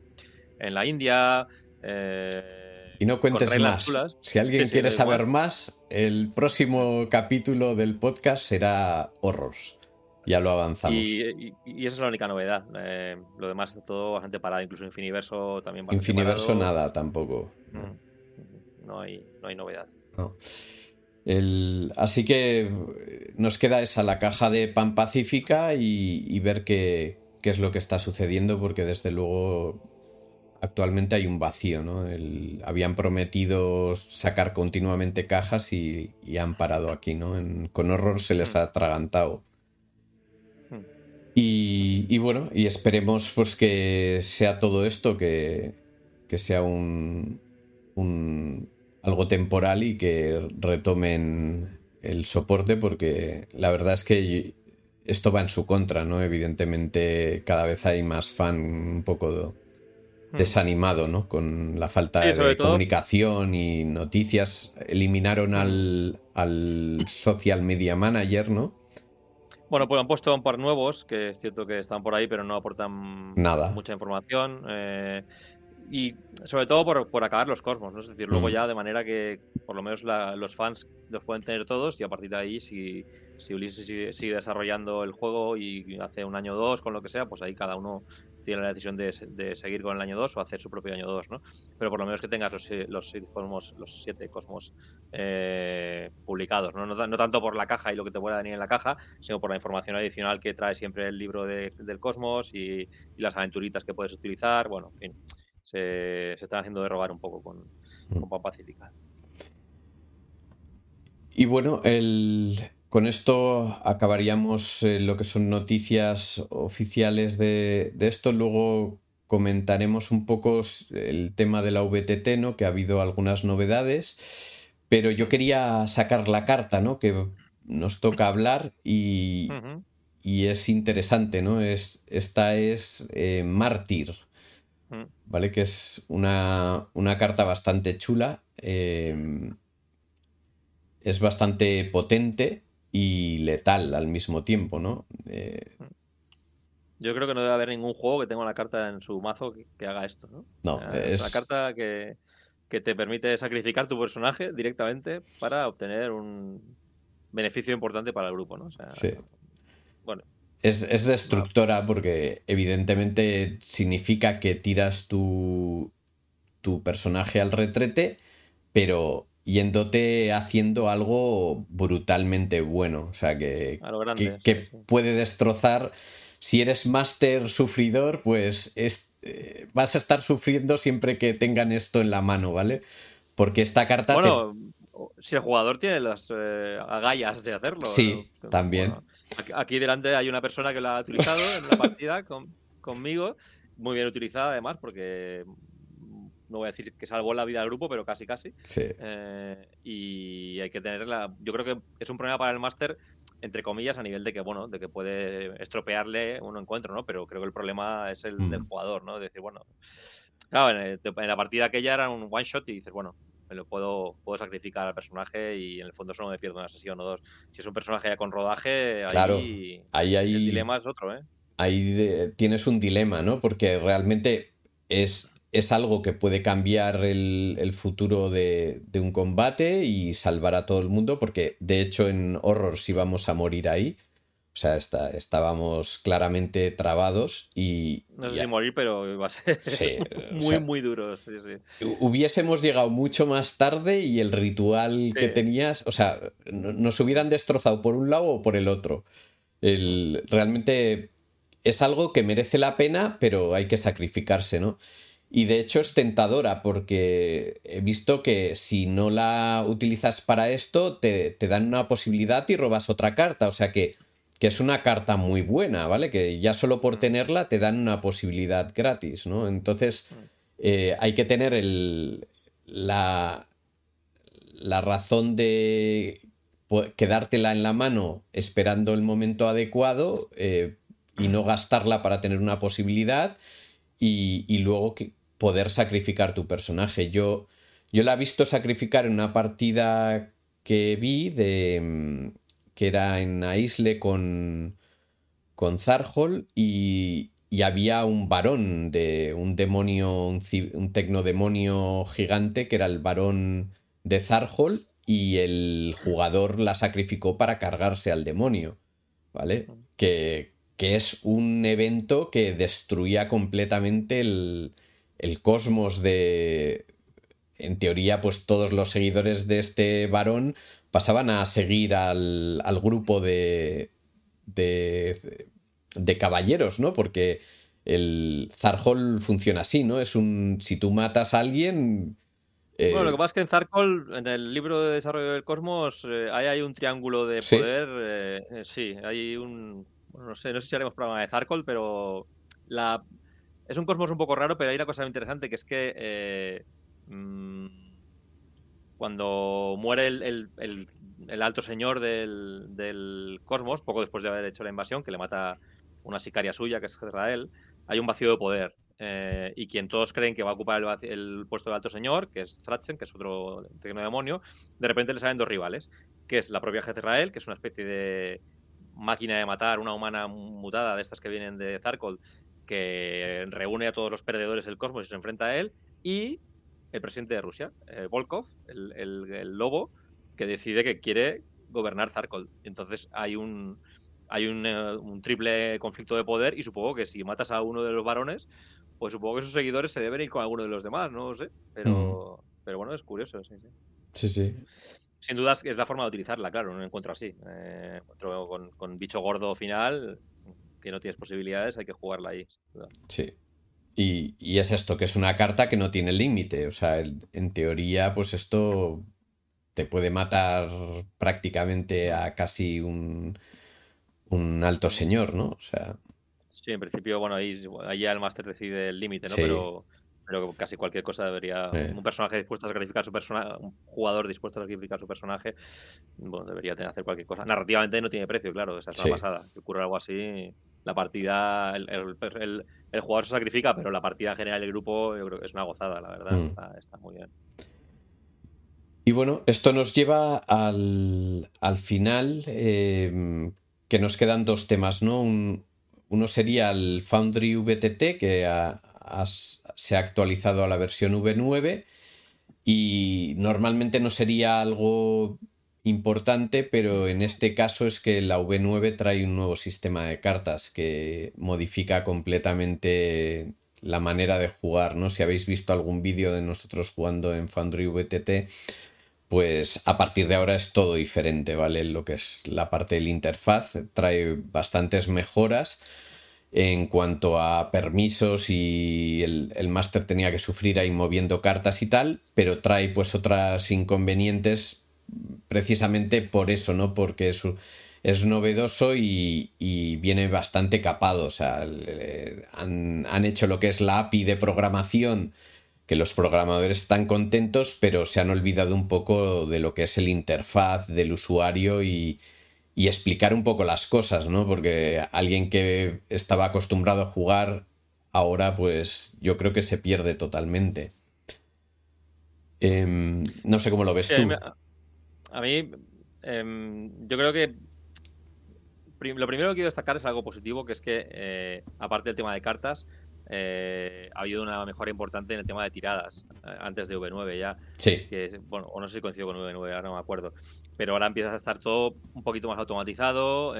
en la India. Eh, y no cuentes más. Si alguien quiere saber más, el próximo capítulo del podcast será Horrors. Ya lo avanzamos. Y, esa es la única novedad. Eh, lo demás es todo bastante parado. Incluso Infiniverso también va Infiniverso nada tampoco. Mm. No, hay, no hay novedad. así que nos queda esa la caja de Pan Pacífica y, ver qué, qué, es lo que está sucediendo, porque desde luego actualmente hay un vacío, ¿no? habían prometido sacar continuamente cajas y, han parado aquí, ¿no? con horror se les ha atragantado. Y, bueno, y esperemos pues que sea todo esto, que, que sea un, un, algo temporal y que retomen el soporte, porque la verdad es que esto va en su contra, ¿no? Evidentemente cada vez hay más fan un poco. Desanimado, ¿no? Con la falta de comunicación y noticias. Eliminaron al, al social media manager, ¿no? Bueno, pues han puesto un par nuevos, que es cierto que están por ahí, pero no aportan Nada. mucha información. Eh, y sobre todo por, por, acabar los cosmos, ¿no? Es decir, luego hmm. ya de manera que por lo menos los fans los pueden tener todos y a partir de ahí si, si Ulises sigue, sigue, desarrollando el juego y hace un año o dos con lo que sea, pues ahí cada uno tiene la decisión de, seguir con el año 2 o hacer su propio año 2, ¿no? Pero por lo menos que tengas los, los, cosmos, los siete cosmos eh, publicados, ¿no? ¿no? tanto por la caja y lo que te pueda venir en la caja, sino por la información adicional que trae siempre el libro del cosmos y, las aventuritas que puedes utilizar, bueno, en fin, se, están haciendo derrogar un poco con, con Papa Pacífica. Y bueno, el, con esto acabaríamos eh, lo que son noticias oficiales de, esto. Luego comentaremos un poco el tema de la VTT, ¿no? Que ha habido algunas novedades. Pero yo quería sacar la carta, ¿no? Que nos toca hablar y, es interesante, ¿no? Es, esta es eh, Mártir, ¿vale? Que es una, carta bastante chula. Eh, es bastante potente y letal al mismo tiempo, ¿no? Eh, Yo creo que no debe haber ningún juego que tenga una carta en su mazo que, haga esto, ¿no? No, es... una carta que, te permite sacrificar tu personaje directamente para obtener un beneficio importante para el grupo, ¿no? sí. Bueno. Es, destructora porque evidentemente significa que tiras tu, tu personaje al retrete, pero yéndote haciendo algo brutalmente bueno. O sea, que, que, puede destrozar. Si eres máster sufridor, pues es, eh, vas a estar sufriendo siempre que tengan esto en la mano, ¿vale? Porque esta carta. Bueno, si el jugador tiene las eh, agallas de hacerlo. Sí, también. aquí, delante hay una persona que lo ha utilizado en una partida conmigo, muy bien utilizada además, porque no voy a decir que salvó la vida del grupo, pero casi casi. Sí. Eh, y hay que tenerla. Yo creo que es un problema para el máster, entre comillas, a nivel de que, bueno, de que puede estropearle un encuentro, ¿no? Pero creo que el problema es el del mm. jugador, ¿no? decir, bueno. Claro, en, la partida aquella era un one shot y dices, bueno, me lo puedo, puedo sacrificar al personaje y en el fondo solo me pierdo una sesión o dos. Si es un personaje ya con rodaje, claro, ahí, ahí, el dilema es otro, ¿eh? Ahí tienes un dilema, ¿no? Porque realmente es es algo que puede cambiar el, futuro de, un combate y salvar a todo el mundo, porque de hecho en Horror sí vamos a morir ahí. O sea, está, estábamos claramente trabados y... No sé si morir, pero iba a ser muy, muy duro. Hubiésemos llegado mucho más tarde y el ritual que tenías, o sea, nos hubieran destrozado por un lado o por el otro. El, realmente es algo que merece la pena, pero hay que sacrificarse, ¿no? Y de hecho es tentadora porque he visto que si no la utilizas para esto, te, te dan una posibilidad y robas otra carta. O sea que que es una carta muy buena, ¿vale? Que ya solo por tenerla te dan una posibilidad gratis, ¿no? Entonces eh, hay que tener el, la, la razón de quedártela en la mano esperando el momento adecuado eh, y no gastarla para tener una posibilidad y, luego poder sacrificar tu personaje. Yo, yo la he visto sacrificar en una partida que vi de, mm, que era en Aisle con, con Zarhol y, y había un varón de un demonio, un, un tecnodemonio gigante que era el varón de Zarhol y el jugador la sacrificó para cargarse al demonio, ¿vale? Que, que es un evento que destruía completamente el, el cosmos de... En teoría, pues todos los seguidores de este varón pasaban a seguir al, al grupo de, de, de, caballeros, ¿no? Porque el Zarhol funciona así, ¿no? Es un. Si tú matas a alguien. Eh, bueno, lo que pasa es que en Zarhol, en el libro de desarrollo del cosmos, eh, ahí hay un triángulo de poder. Eh, sí, hay un. no sé, no sé si haremos programa de Zarhol, pero. La, es un cosmos un poco raro, pero hay una cosa interesante que es que. Mm, cuando muere el, alto señor del, cosmos, poco después de haber hecho la invasión, que le mata una sicaria suya, que es Israel, hay un vacío de poder. Eh, y quien todos creen que va a ocupar el, puesto del alto señor, que es Thrachen, que es otro demonio, de repente le salen dos rivales, que es la propia Jezrael, que es una especie de máquina de matar, una humana mutada de estas que vienen de Zarkol, que reúne a todos los perdedores del cosmos y se enfrenta a él, y el presidente de Rusia, eh, Volkov, el, lobo, que decide que quiere gobernar Zarkol. Entonces hay un hay eh, un, triple conflicto de poder y supongo que si matas a uno de los varones, pues supongo que sus seguidores se deben ir con alguno de los demás, no lo sé. Pero, pero bueno, es curioso, sí, sí. Sí, sí. Sin duda es la forma de utilizarla, claro, un encuentro así. Eh, encuentro con, con bicho gordo final, que no tienes posibilidades, hay que jugarla ahí. Sí. Y, es esto, que es una carta que no tiene límite. O sea, en teoría, pues esto te puede matar prácticamente a casi un, un alto señor, ¿no? O sea. Sí, en principio, bueno, ahí, ahí ya el máster decide el límite, ¿no? Pero, pero casi cualquier cosa debería. Un personaje dispuesto a sacrificar su personaje, un jugador dispuesto a sacrificar su personaje, bueno, debería tener, hacer cualquier cosa. Narrativamente no tiene precio, claro, esa es la pasada. Si ocurre algo así, la partida, el, el, jugador se sacrifica, pero la partida general del grupo yo creo que es una gozada, la verdad. Mm. Está, muy bien. Y bueno, esto nos lleva al, al final, em, que nos quedan dos temas, ¿no? uno sería el Foundry VTT, que se ha actualizado a la versión V9 y normalmente no sería algo importante, pero en este caso es que la V9 trae un nuevo sistema de cartas que modifica completamente la manera de jugar, ¿no? Si habéis visto algún vídeo de nosotros jugando en Foundry VTT, pues a partir de ahora es todo diferente, ¿vale? Lo que es la parte del interfaz trae bastantes mejoras en cuanto a permisos y el, el máster tenía que sufrir ahí moviendo cartas y tal, pero trae pues otras inconvenientes precisamente por eso, ¿no? Porque es, es novedoso y, viene bastante capado. O sea, han, hecho lo que es la API de programación, que los programadores están contentos, pero se han olvidado un poco de lo que es el interfaz del usuario y, y explicar un poco las cosas, ¿no? Porque alguien que estaba acostumbrado a jugar ahora, pues yo creo que se pierde totalmente. Em, no sé cómo lo ves tú. A mí, em, yo creo que lo primero que quiero destacar es algo positivo, que es que, eh, aparte del tema de cartas, eh, ha habido una mejora importante en el tema de tiradas, eh, antes de V9 ya. Sí. Que, bueno, o no sé si coincido con V9, ahora no me acuerdo. Pero ahora empieza a estar todo un poquito más automatizado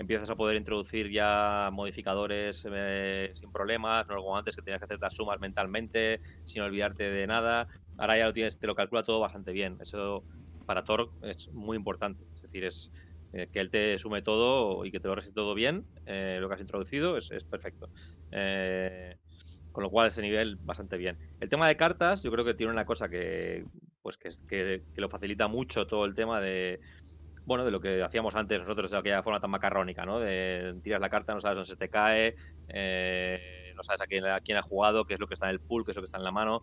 empiezas a poder introducir ya modificadores eh, sin problemas, no como antes que tenías que hacer las sumas mentalmente, sin olvidarte de nada. Ahora ya lo tienes, te lo calcula todo bastante bien. Eso para Thor es muy importante. Es decir, es eh, que él te sume todo y que te lo reste todo bien, eh, lo que has introducido, es, perfecto. Eh, con lo cual ese nivel bastante bien. El tema de cartas, yo creo que tiene una cosa que, pues que, que, que lo facilita mucho todo el tema de, bueno, de lo que hacíamos antes nosotros de aquella forma tan macarrónica, ¿no? De tiras la carta, no sabes dónde se te cae, no sabes a quién, a quién, ha jugado, qué es lo que está en el pool, qué es lo que está en la mano.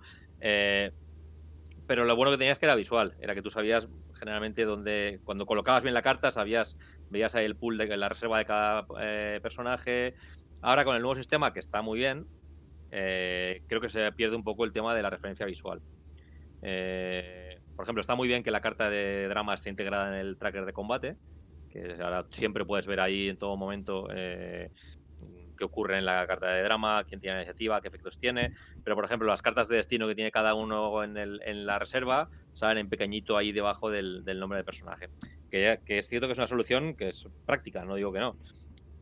pero lo bueno que tenías que era visual, era que tú sabías generalmente donde cuando colocabas bien la carta sabías, veías ahí el pool de la reserva de cada eh, personaje. Ahora con el nuevo sistema, que está muy bien, eh, creo que se pierde un poco el tema de la referencia visual. Eh, por ejemplo, está muy bien que la carta de drama esté integrada en el tracker de combate, que ahora siempre puedes ver ahí en todo momento qué ocurre en la carta de drama, quién tiene la iniciativa, qué efectos tiene. Pero, por ejemplo, las cartas de destino que tiene cada uno en, el, en la reserva salen en pequeñito ahí debajo del, nombre del personaje. Que, que, es cierto que es una solución que es práctica, no digo que no.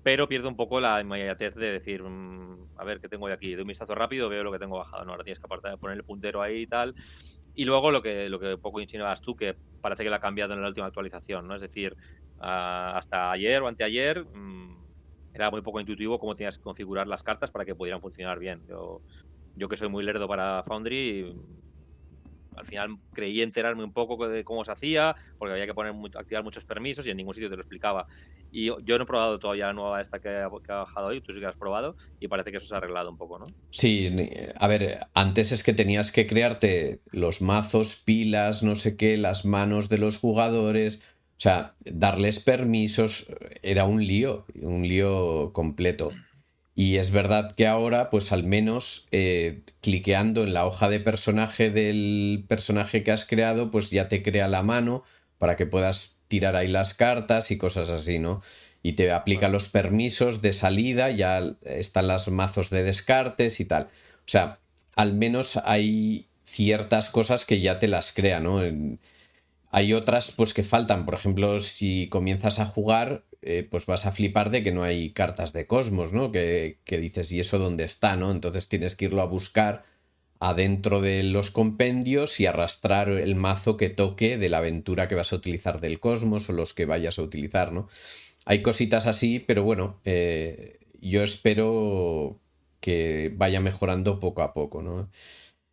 Pero pierde un poco la inmediatez de decir, mm, a ver, ¿qué tengo aquí? De un vistazo rápido veo lo que tengo bajado. No, ahora tienes que apartar, de poner el puntero ahí y tal. Y luego lo que, lo que poco insinuabas tú, que parece que lo ha cambiado en la última actualización, ¿no? Es decir, ah, hasta ayer o anteayer mm, era muy poco intuitivo cómo tenías que configurar las cartas para que pudieran funcionar bien. Yo, yo que soy muy lerdo para Foundry, al final creí enterarme un poco de cómo se hacía, porque había que poner activar muchos permisos y en ningún sitio te lo explicaba. Y yo no he probado todavía la nueva esta que ha, bajado hoy, tú sí que has probado, y parece que eso se ha arreglado un poco, ¿no? Sí, a ver, antes es que tenías que crearte los mazos, pilas, no sé qué, las manos de los jugadores o sea, darles permisos era un lío, un lío completo. Y es verdad que ahora, pues al menos eh, cliqueando en la hoja de personaje del personaje que has creado, pues ya te crea la mano para que puedas tirar ahí las cartas y cosas así, ¿no? Y te aplica los permisos de salida, ya están los mazos de descartes y tal. O sea, al menos hay ciertas cosas que ya te las crea, ¿no? Hay otras pues que faltan, por ejemplo, si comienzas a jugar, eh, pues vas a flipar de que no hay cartas de Cosmos, ¿no? Que, que, dices, ¿y eso dónde está, no? Entonces tienes que irlo a buscar adentro de los compendios y arrastrar el mazo que toque de la aventura que vas a utilizar del Cosmos o los que vayas a utilizar, ¿no? Hay cositas así, pero bueno, eh, yo espero que vaya mejorando poco a poco, ¿no?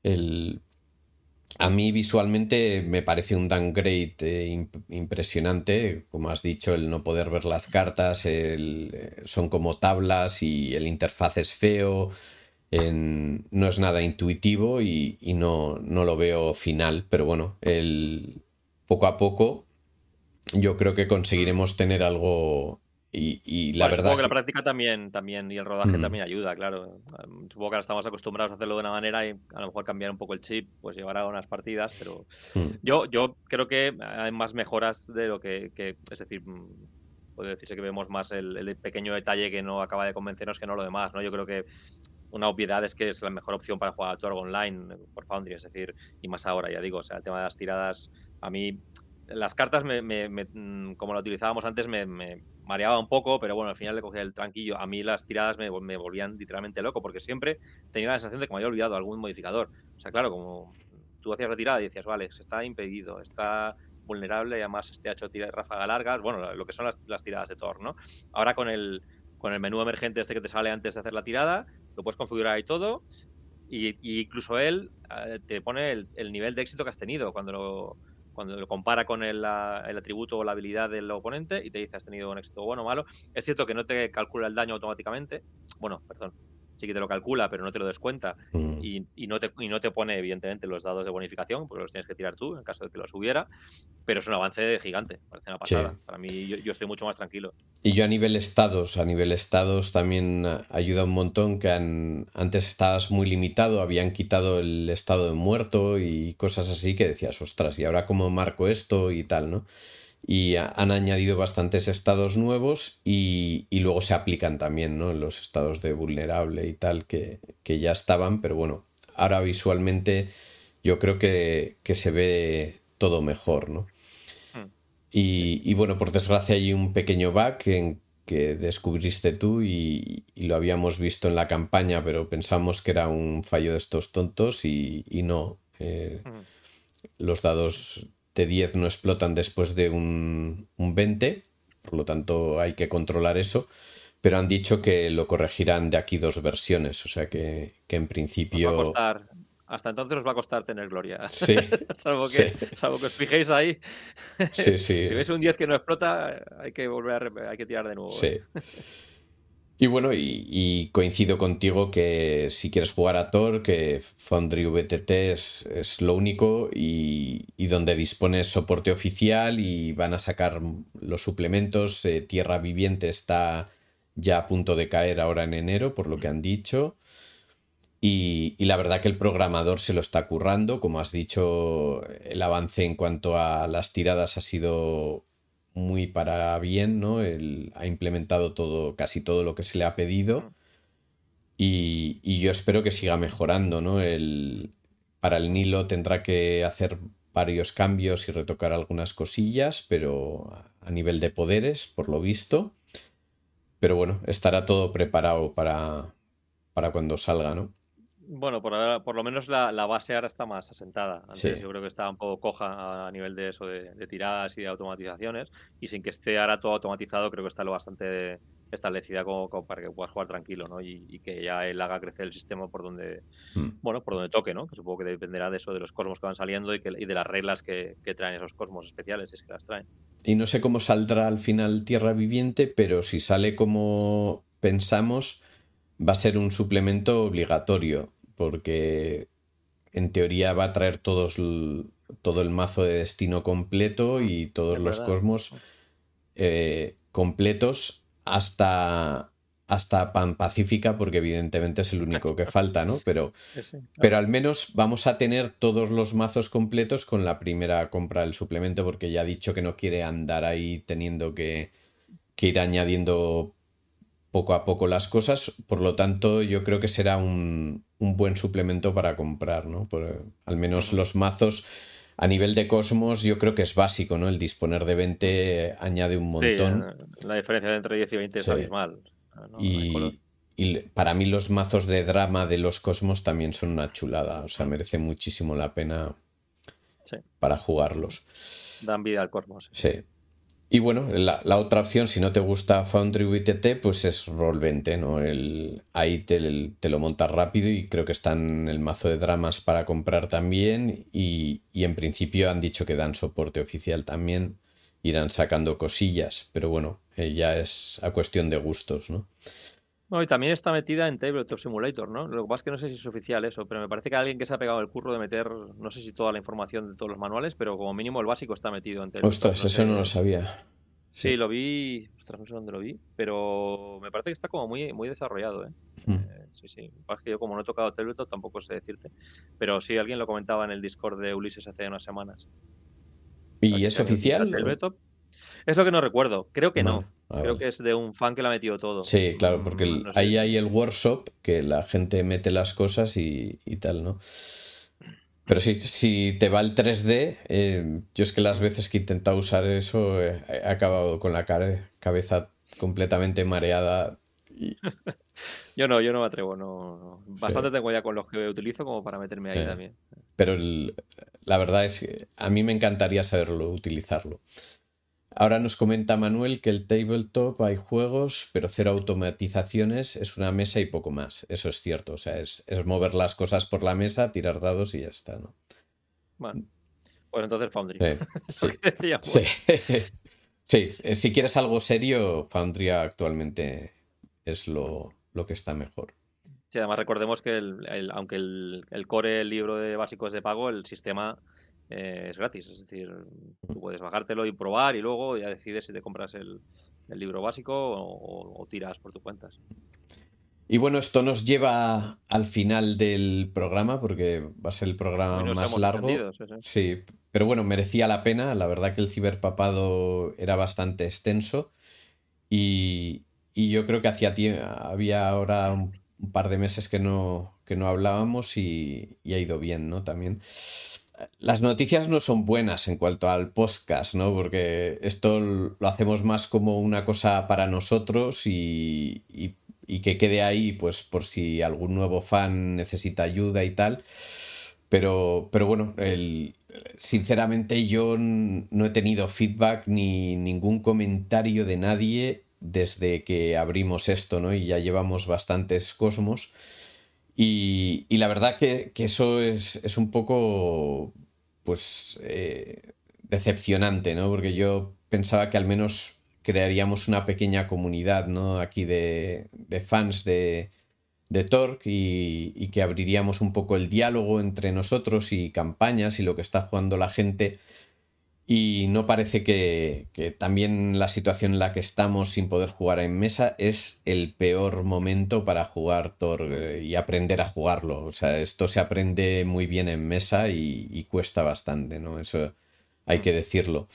El, a mí visualmente me parece un downgrade eh, impresionante, como has dicho, el no poder ver las cartas, eh, son como tablas y el interfaz es feo, no es nada intuitivo y, no, no, lo veo final, pero bueno, poco a poco yo creo que conseguiremos tener algo y, la verdad. Supongo que, la práctica también, también y el rodaje también ayuda, claro. Supongo que ahora estamos acostumbrados a hacerlo de una manera y a lo mejor cambiar un poco el chip, pues llevará unas partidas, pero mm. yo, yo creo que hay más mejoras de lo que, es decir, mm, puede decirse que vemos más el, pequeño detalle que no acaba de convencernos que no lo demás, ¿no? Yo creo que una obviedad es que es la mejor opción para jugar a Torg online por Foundry, es decir, y más ahora, ya digo, o sea, el tema de las tiradas, a mí las cartas, me, mm, como lo utilizábamos antes, me, mareaba un poco, pero bueno, al final le cogía el tranquillo. A mí las tiradas me, volvían literalmente loco, porque siempre tenía la sensación de que me había olvidado algún modificador. O sea, claro, como tú hacías la tirada y decías, vale, se está impedido, está vulnerable y además este ha hecho ráfaga largas, bueno, lo que son las, tiradas de Thor, ¿no? Ahora con el, con el menú emergente este que te sale antes de hacer la tirada, lo puedes configurar ahí todo y, incluso él eh, te pone el, el, nivel de éxito que has tenido cuando lo, cuando lo compara con el, el, atributo o la habilidad del oponente y te dice has tenido un éxito bueno o malo. Es cierto que no te calcula el daño automáticamente. Bueno, perdón, sí que te lo calcula, pero no te lo descuenta. Mm. Y, y, no te, y no te pone, evidentemente, los dados de bonificación, porque los tienes que tirar tú en caso de que los hubiera. Pero es un avance gigante, parece una pasada. Para mí, yo, estoy mucho más tranquilo. Y yo a nivel estados, a nivel estados también ayuda un montón que antes estabas muy limitado, habían quitado el estado de muerto y cosas así que decías, ostras, ¿y ahora cómo marco esto y tal, no? Y han añadido bastantes estados nuevos y, luego se aplican también ¿no? en los estados de vulnerable y tal que, ya estaban, pero bueno, ahora visualmente yo creo que, se ve todo mejor, ¿no? Hmm. Y, bueno, por desgracia hay un pequeño bug en que descubriste tú y, lo habíamos visto en la campaña, pero pensamos que era un fallo de estos tontos y, no. Eh, los dados de 10 no explotan después de un, un 20, por lo tanto hay que controlar eso pero han dicho que lo corregirán de aquí dos versiones, o sea que, en principio hasta entonces os va a costar tener gloria. Sí. salvo, que, que os fijéis ahí. Sí, sí. si veis un 10 que no explota, hay que volver a hay que tirar de nuevo. Sí. ¿eh? Y bueno, y, coincido contigo que si quieres jugar a Thor, que Foundry VTT es, es lo único y, donde dispones soporte oficial y van a sacar los suplementos. Eh, Tierra Viviente está ya a punto de caer ahora en enero, por lo que han dicho. Y, la verdad que el programador se lo está currando. Como has dicho, el avance en cuanto a las tiradas ha sido muy para bien, ¿no? Él ha implementado todo, casi todo lo que se le ha pedido. Y, y yo espero que siga mejorando, ¿no? El, para el Nilo tendrá que hacer varios cambios y retocar algunas cosillas, pero a nivel de poderes, por lo visto. Pero bueno, estará todo preparado para, para cuando salga, ¿no? Bueno, por, ahora, por lo menos la, base ahora está más asentada. Antes yo creo que estaba un poco coja a nivel de eso, de, tiradas y de automatizaciones. Y sin que esté ahora todo automatizado, creo que está lo bastante establecida como, para que puedas jugar tranquilo, ¿no? Y, que ya él haga crecer el sistema por donde, hmm. bueno, por donde toque, ¿no? Que supongo que dependerá de eso, de los cosmos que van saliendo y, que, y de las reglas que, que traen esos cosmos especiales, si es que las traen. Y no sé cómo saldrá al final Tierra Viviente, pero si sale como pensamos, va a ser un suplemento obligatorio porque en teoría va a traer todos todo el mazo de destino completo y todos los cosmos eh, completos hasta hasta Pan Pacífica, porque evidentemente es el único que falta, ¿no? Pero, pero al menos vamos a tener todos los mazos completos con la primera compra del suplemento, porque ya ha dicho que no quiere andar ahí teniendo que, que ir añadiendo poco a poco las cosas, por lo tanto yo creo que será un, un buen suplemento para comprar, ¿no? Por, al menos los mazos a nivel de Cosmos yo creo que es básico, ¿no? El disponer de 20 añade un montón. la diferencia entre 10 y 20 es abismal. Y, y, para mí los mazos de drama de los Cosmos también son una chulada, o sea, merece muchísimo la pena para jugarlos. Dan vida al Cosmos. Sí. Y bueno, la, otra opción, si no te gusta Foundry VTT, pues es Roll20, ¿no? El, ahí te, lo montas rápido y creo que están el mazo de dramas para comprar también y, en principio han dicho que dan soporte oficial también, irán sacando cosillas, pero bueno, eh, ya es a cuestión de gustos, ¿no? Y también está metida en Tabletop Simulator, ¿no? Lo que pasa es que no sé si es oficial eso, pero me parece que alguien que se ha pegado el curro de meter, no sé si toda la información de todos los manuales, pero como mínimo el básico está metido en Tabletop. Ostras, eso no lo sabía. Sí, lo vi, ostras, no sé dónde lo vi, pero me parece que está como muy, muy desarrollado, ¿eh? Hmm. eh sí, sí. Lo que yo como no he tocado Tabletop tampoco sé decirte, pero sí, alguien lo comentaba en el Discord de Ulises hace unas semanas. ¿Y es oficial? Es lo que no recuerdo. Creo que no. Creo que es de un fan que lo ha metido todo. Sí, claro, porque ahí hay el workshop que la gente mete las cosas y, tal, ¿no? Pero sí, si te va el 3D, eh, yo es que las veces que he intentado usar eso he acabado con la cabeza completamente mareada. yo no, yo no me atrevo. No, Bastante tengo ya con los que utilizo como para meterme ahí también. Pero la verdad es que a mí me encantaría saberlo utilizarlo. Ahora nos comenta Manuel que el tabletop hay juegos, pero cero automatizaciones, es una mesa y poco más. Eso es cierto. O sea, es, mover las cosas por la mesa, tirar dados y ya está, ¿no? Bueno, pues entonces Foundry. sí. sí. Eh, si quieres algo serio, Foundry actualmente es lo, que está mejor. Sí, además recordemos que aunque el, el core, el libro de básicos de pago, el sistema eh, es gratis. Es decir, tú puedes bajártelo y probar y luego ya decides si te compras el, libro básico o, tiras por tu cuentas. Y bueno, esto nos lleva al final del programa porque va a ser el programa más largo. Sí, pero bueno, merecía la pena. La verdad que el ciberpapado era bastante extenso y, yo creo que hacía había ahora un, par de meses que no, que no hablábamos y, y ha ido bien, ¿no? También. Las noticias no son buenas en cuanto al podcast, ¿no? Porque esto lo hacemos más como una cosa para nosotros y, y, que quede ahí, pues por si algún nuevo fan necesita ayuda y tal. Pero, pero bueno, el, sinceramente yo no he tenido feedback ni ningún comentario de nadie desde que abrimos esto, ¿no? Y ya llevamos bastantes cosmos. Y, la verdad que, eso es, un poco, pues, eh, decepcionante, ¿no? Porque yo pensaba que al menos crearíamos una pequeña comunidad, ¿no? Aquí de, fans de, de Torque y, y, que abriríamos un poco el diálogo entre nosotros y campañas y lo que está jugando la gente y no parece que, también la situación en la que estamos sin poder jugar en mesa es el peor momento para jugar Thor eh, y aprender a jugarlo. O sea, esto se aprende muy bien en mesa y, cuesta bastante, ¿no? Eso hay que decirlo.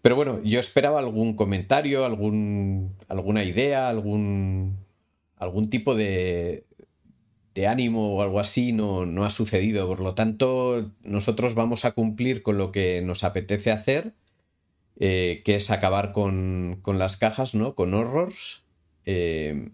Pero bueno, yo esperaba algún comentario, algún, alguna idea, algún, algún tipo de, de ánimo o algo así no, no, ha sucedido. Por lo tanto, nosotros vamos a cumplir con lo que nos apetece hacer, eh, que es acabar con, las cajas, ¿no? Con horrors. Eh,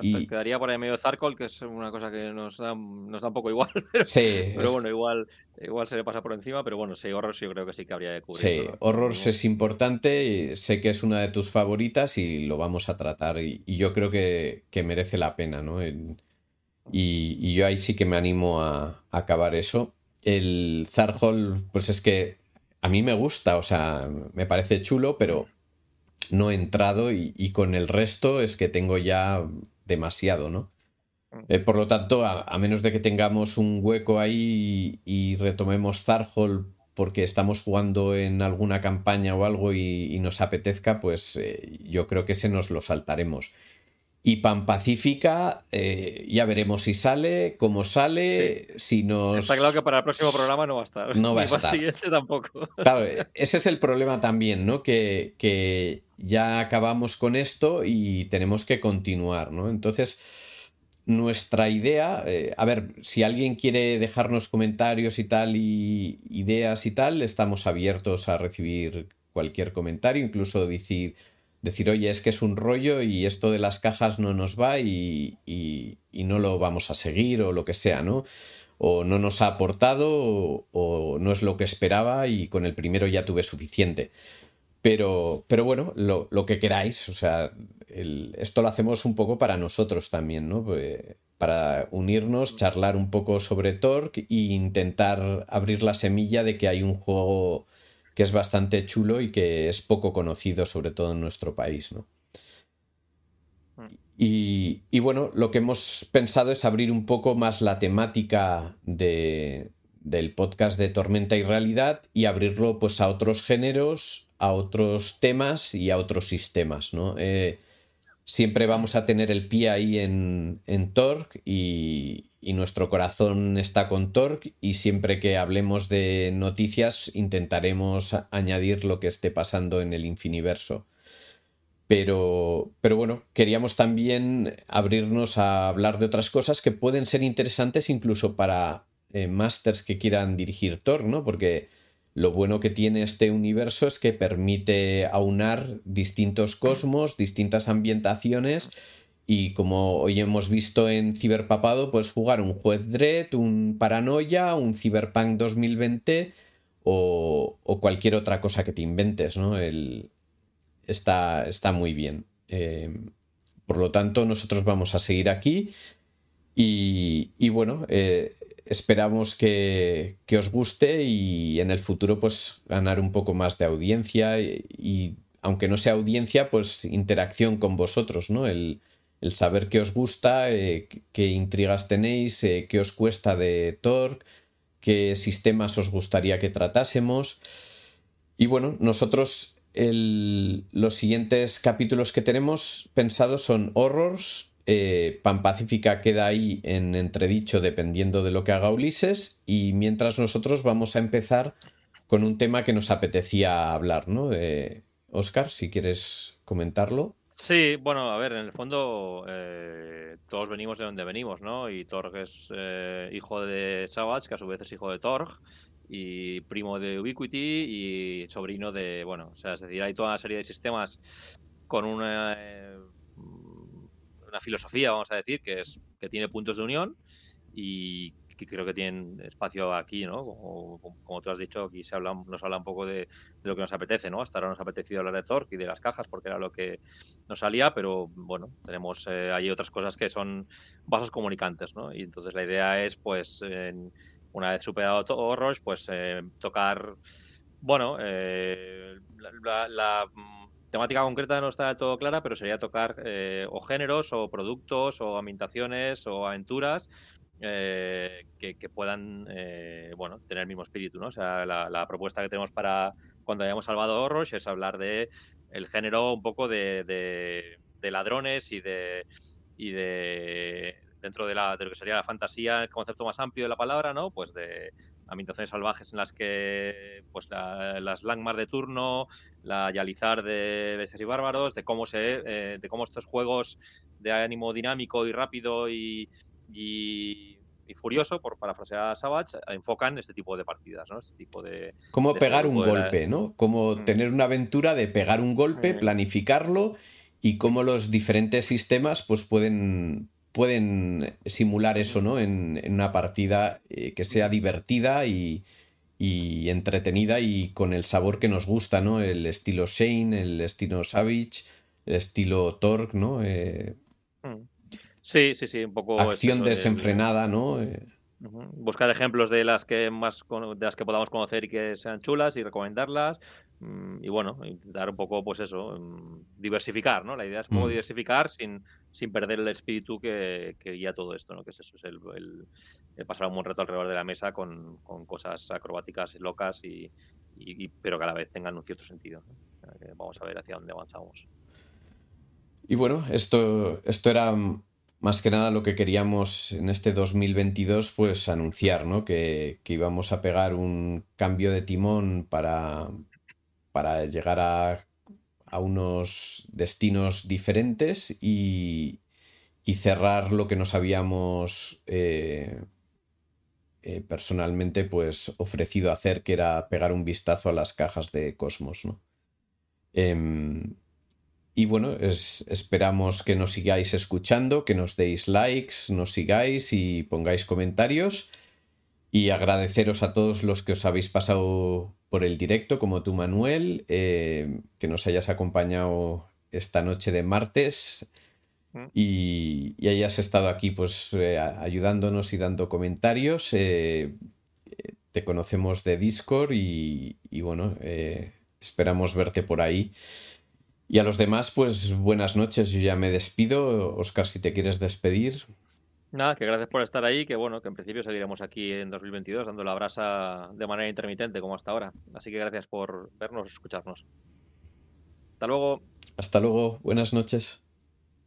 y... quedaría por ahí medio Zarkol, que es una cosa que nos da, nos da un poco igual. Pero, sí, pero bueno, igual, igual se le pasa por encima, pero bueno, sí, Horrors yo creo que sí que habría de cubrir. Sí, Horrors es importante, sé que es una de tus favoritas y lo vamos a tratar. Y, yo creo que, merece la pena, ¿no? Y, yo ahí sí que me animo a, acabar eso. El Zarhol, pues es que a mí me gusta, o sea, me parece chulo, pero no he entrado y, con el resto es que tengo ya demasiado, ¿no? Eh, por lo tanto, a, menos de que tengamos un hueco ahí y, retomemos Zarhol porque estamos jugando en alguna campaña o algo y, nos apetezca, pues eh, yo creo que ese nos lo saltaremos. Y Pan Pacífica, eh, ya veremos si sale, cómo sale, si nos... Está claro que para el próximo programa no va a estar. No va a estar. Para el siguiente tampoco. Claro, ese es el problema también, ¿no? Que, que ya acabamos con esto y tenemos que continuar, ¿no? Entonces, nuestra idea, eh, a ver, si alguien quiere dejarnos comentarios y tal, y ideas y tal, estamos abiertos a recibir cualquier comentario, incluso decir decir, oye, es que es un rollo y esto de las cajas no nos va y, y, no lo vamos a seguir o lo que sea, ¿no? O no nos ha aportado o, no es lo que esperaba y con el primero ya tuve suficiente. Pero, pero bueno, lo, lo que queráis, o sea, esto lo hacemos un poco para nosotros también, ¿no? Pues, para unirnos, charlar un poco sobre Torque e intentar abrir la semilla de que hay un juego que es bastante chulo y que es poco conocido, sobre todo en nuestro país, ¿no? Mm. Y, bueno, lo que hemos pensado es abrir un poco más la temática de, del podcast de Tormenta y Realidad y abrirlo pues a otros géneros, a otros temas y a otros sistemas, ¿no? Eh, siempre vamos a tener el pie ahí en, en Torque y, y nuestro corazón está con Torque y siempre que hablemos de noticias intentaremos añadir lo que esté pasando en el infiniverso. Pero, pero bueno, queríamos también abrirnos a hablar de otras cosas que pueden ser interesantes incluso para eh, masters que quieran dirigir Tor, ¿no? Porque lo bueno que tiene este universo es que permite aunar distintos cosmos, distintas ambientaciones y como hoy hemos visto en Ciberpapado, pues jugar un juez Dread, un Paranoia, un Cyberpunk 2020 o, o cualquier otra cosa que te inventes, ¿no? El, está, está muy bien. Eh, por lo tanto, nosotros vamos a seguir aquí y, bueno, eh, esperamos que, que, os guste y en el futuro pues ganar un poco más de audiencia y, y aunque no sea audiencia, pues interacción con vosotros, ¿no? El, el saber qué os gusta, eh, qué intrigas tenéis, eh, qué os cuesta de Torque, qué sistemas os gustaría que tratásemos. Y bueno, nosotros los siguientes capítulos que tenemos pensados son Horrors, eh, Pan Pacífica queda ahí en entredicho dependiendo de lo que haga Ulises y mientras nosotros vamos a empezar con un tema que nos apetecía hablar, ¿no? Oscar, si quieres comentarlo. Sí, bueno, a ver, en el fondo eh, todos venimos de donde venimos, ¿no? Y Torg es eh, hijo de Savage, que a su vez es hijo de Torg, y primo de Ubiquiti y sobrino de, bueno, o sea, es decir, hay toda una serie de sistemas con una, eh, una filosofía, vamos a decir, que es que tiene puntos de unión y que creo que tienen espacio aquí, ¿no? Como, tú has dicho, aquí se habla, nos habla un poco de, lo que nos apetece, ¿no? Hasta ahora nos ha apetecido hablar de Torque y de las cajas porque era lo que nos salía, pero bueno, tenemos eh, ahí otras cosas que son vasos comunicantes, ¿no? Y entonces la idea es, pues, una vez superado Roche, pues eh, tocar, bueno, eh, la, mm, temática concreta no está todo clara, pero sería tocar o géneros o productos o ambientaciones o aventuras eh, que, puedan eh, bueno, tener el mismo espíritu. ¿no? O sea, la, propuesta que tenemos para cuando hayamos salvado Horrors es hablar de el género un poco de, ladrones y de, y de dentro de, la, de, lo que sería la fantasía, el concepto más amplio de la palabra, ¿no? Pues de ambientaciones salvajes en las que pues las Langmar de turno, la Yalizar de Bestias y Bárbaros, de cómo se eh, de cómo estos juegos de ánimo dinámico y rápido y, y, furioso, por parafrasear a Savage, enfocan este tipo de partidas, ¿no? Este tipo de... Como pegar un golpe, ¿no? Como mm. tener una aventura de pegar un golpe, mm. planificarlo y cómo los diferentes sistemas pues pueden, pueden simular eso, ¿no? En, una partida eh, que sea divertida y, entretenida y con el sabor que nos gusta, ¿no? El estilo Shane, el estilo Savage, el estilo Torque, ¿no? Eh, mm. Sí, sí, sí, un poco. Acción desenfrenada, ¿no? Eh, Buscar ejemplos de las que más de las que podamos conocer y que sean chulas y recomendarlas. Mm, y bueno, dar un poco, pues eso, mm, diversificar, ¿no? La idea es como mm. diversificar sin, sin perder el espíritu que, guía todo esto, ¿no? Que es eso, es el, pasar un buen rato alrededor de la mesa con, cosas acrobáticas y locas y, pero que a la vez tengan un cierto sentido. vamos a ver hacia dónde avanzamos. Y bueno, esto, esto era más que nada lo que queríamos en este 2022 pues anunciar, ¿no? Que, íbamos a pegar un cambio de timón para, para llegar a, unos destinos diferentes y, cerrar lo que nos habíamos eh, eh, personalmente pues ofrecido hacer, que era pegar un vistazo a las cajas de Cosmos, ¿no? Em, y bueno, esperamos que nos sigáis escuchando, que nos deis likes, nos sigáis y pongáis comentarios. Y agradeceros a todos los que os habéis pasado por el directo, como tú, Manuel, eh, que nos hayas acompañado esta noche de martes mm. y, hayas estado aquí pues eh, ayudándonos y dando comentarios. Eh, te conocemos de Discord y, y bueno, esperamos verte por ahí. Y a los demás, pues buenas noches, yo ya me despido. Oscar, si te quieres despedir. Nada, que gracias por estar ahí, que bueno, que en principio seguiremos aquí en 2022 dando la brasa de manera intermitente como hasta ahora. Así que gracias por vernos, escucharnos. Hasta luego. Hasta luego, buenas noches.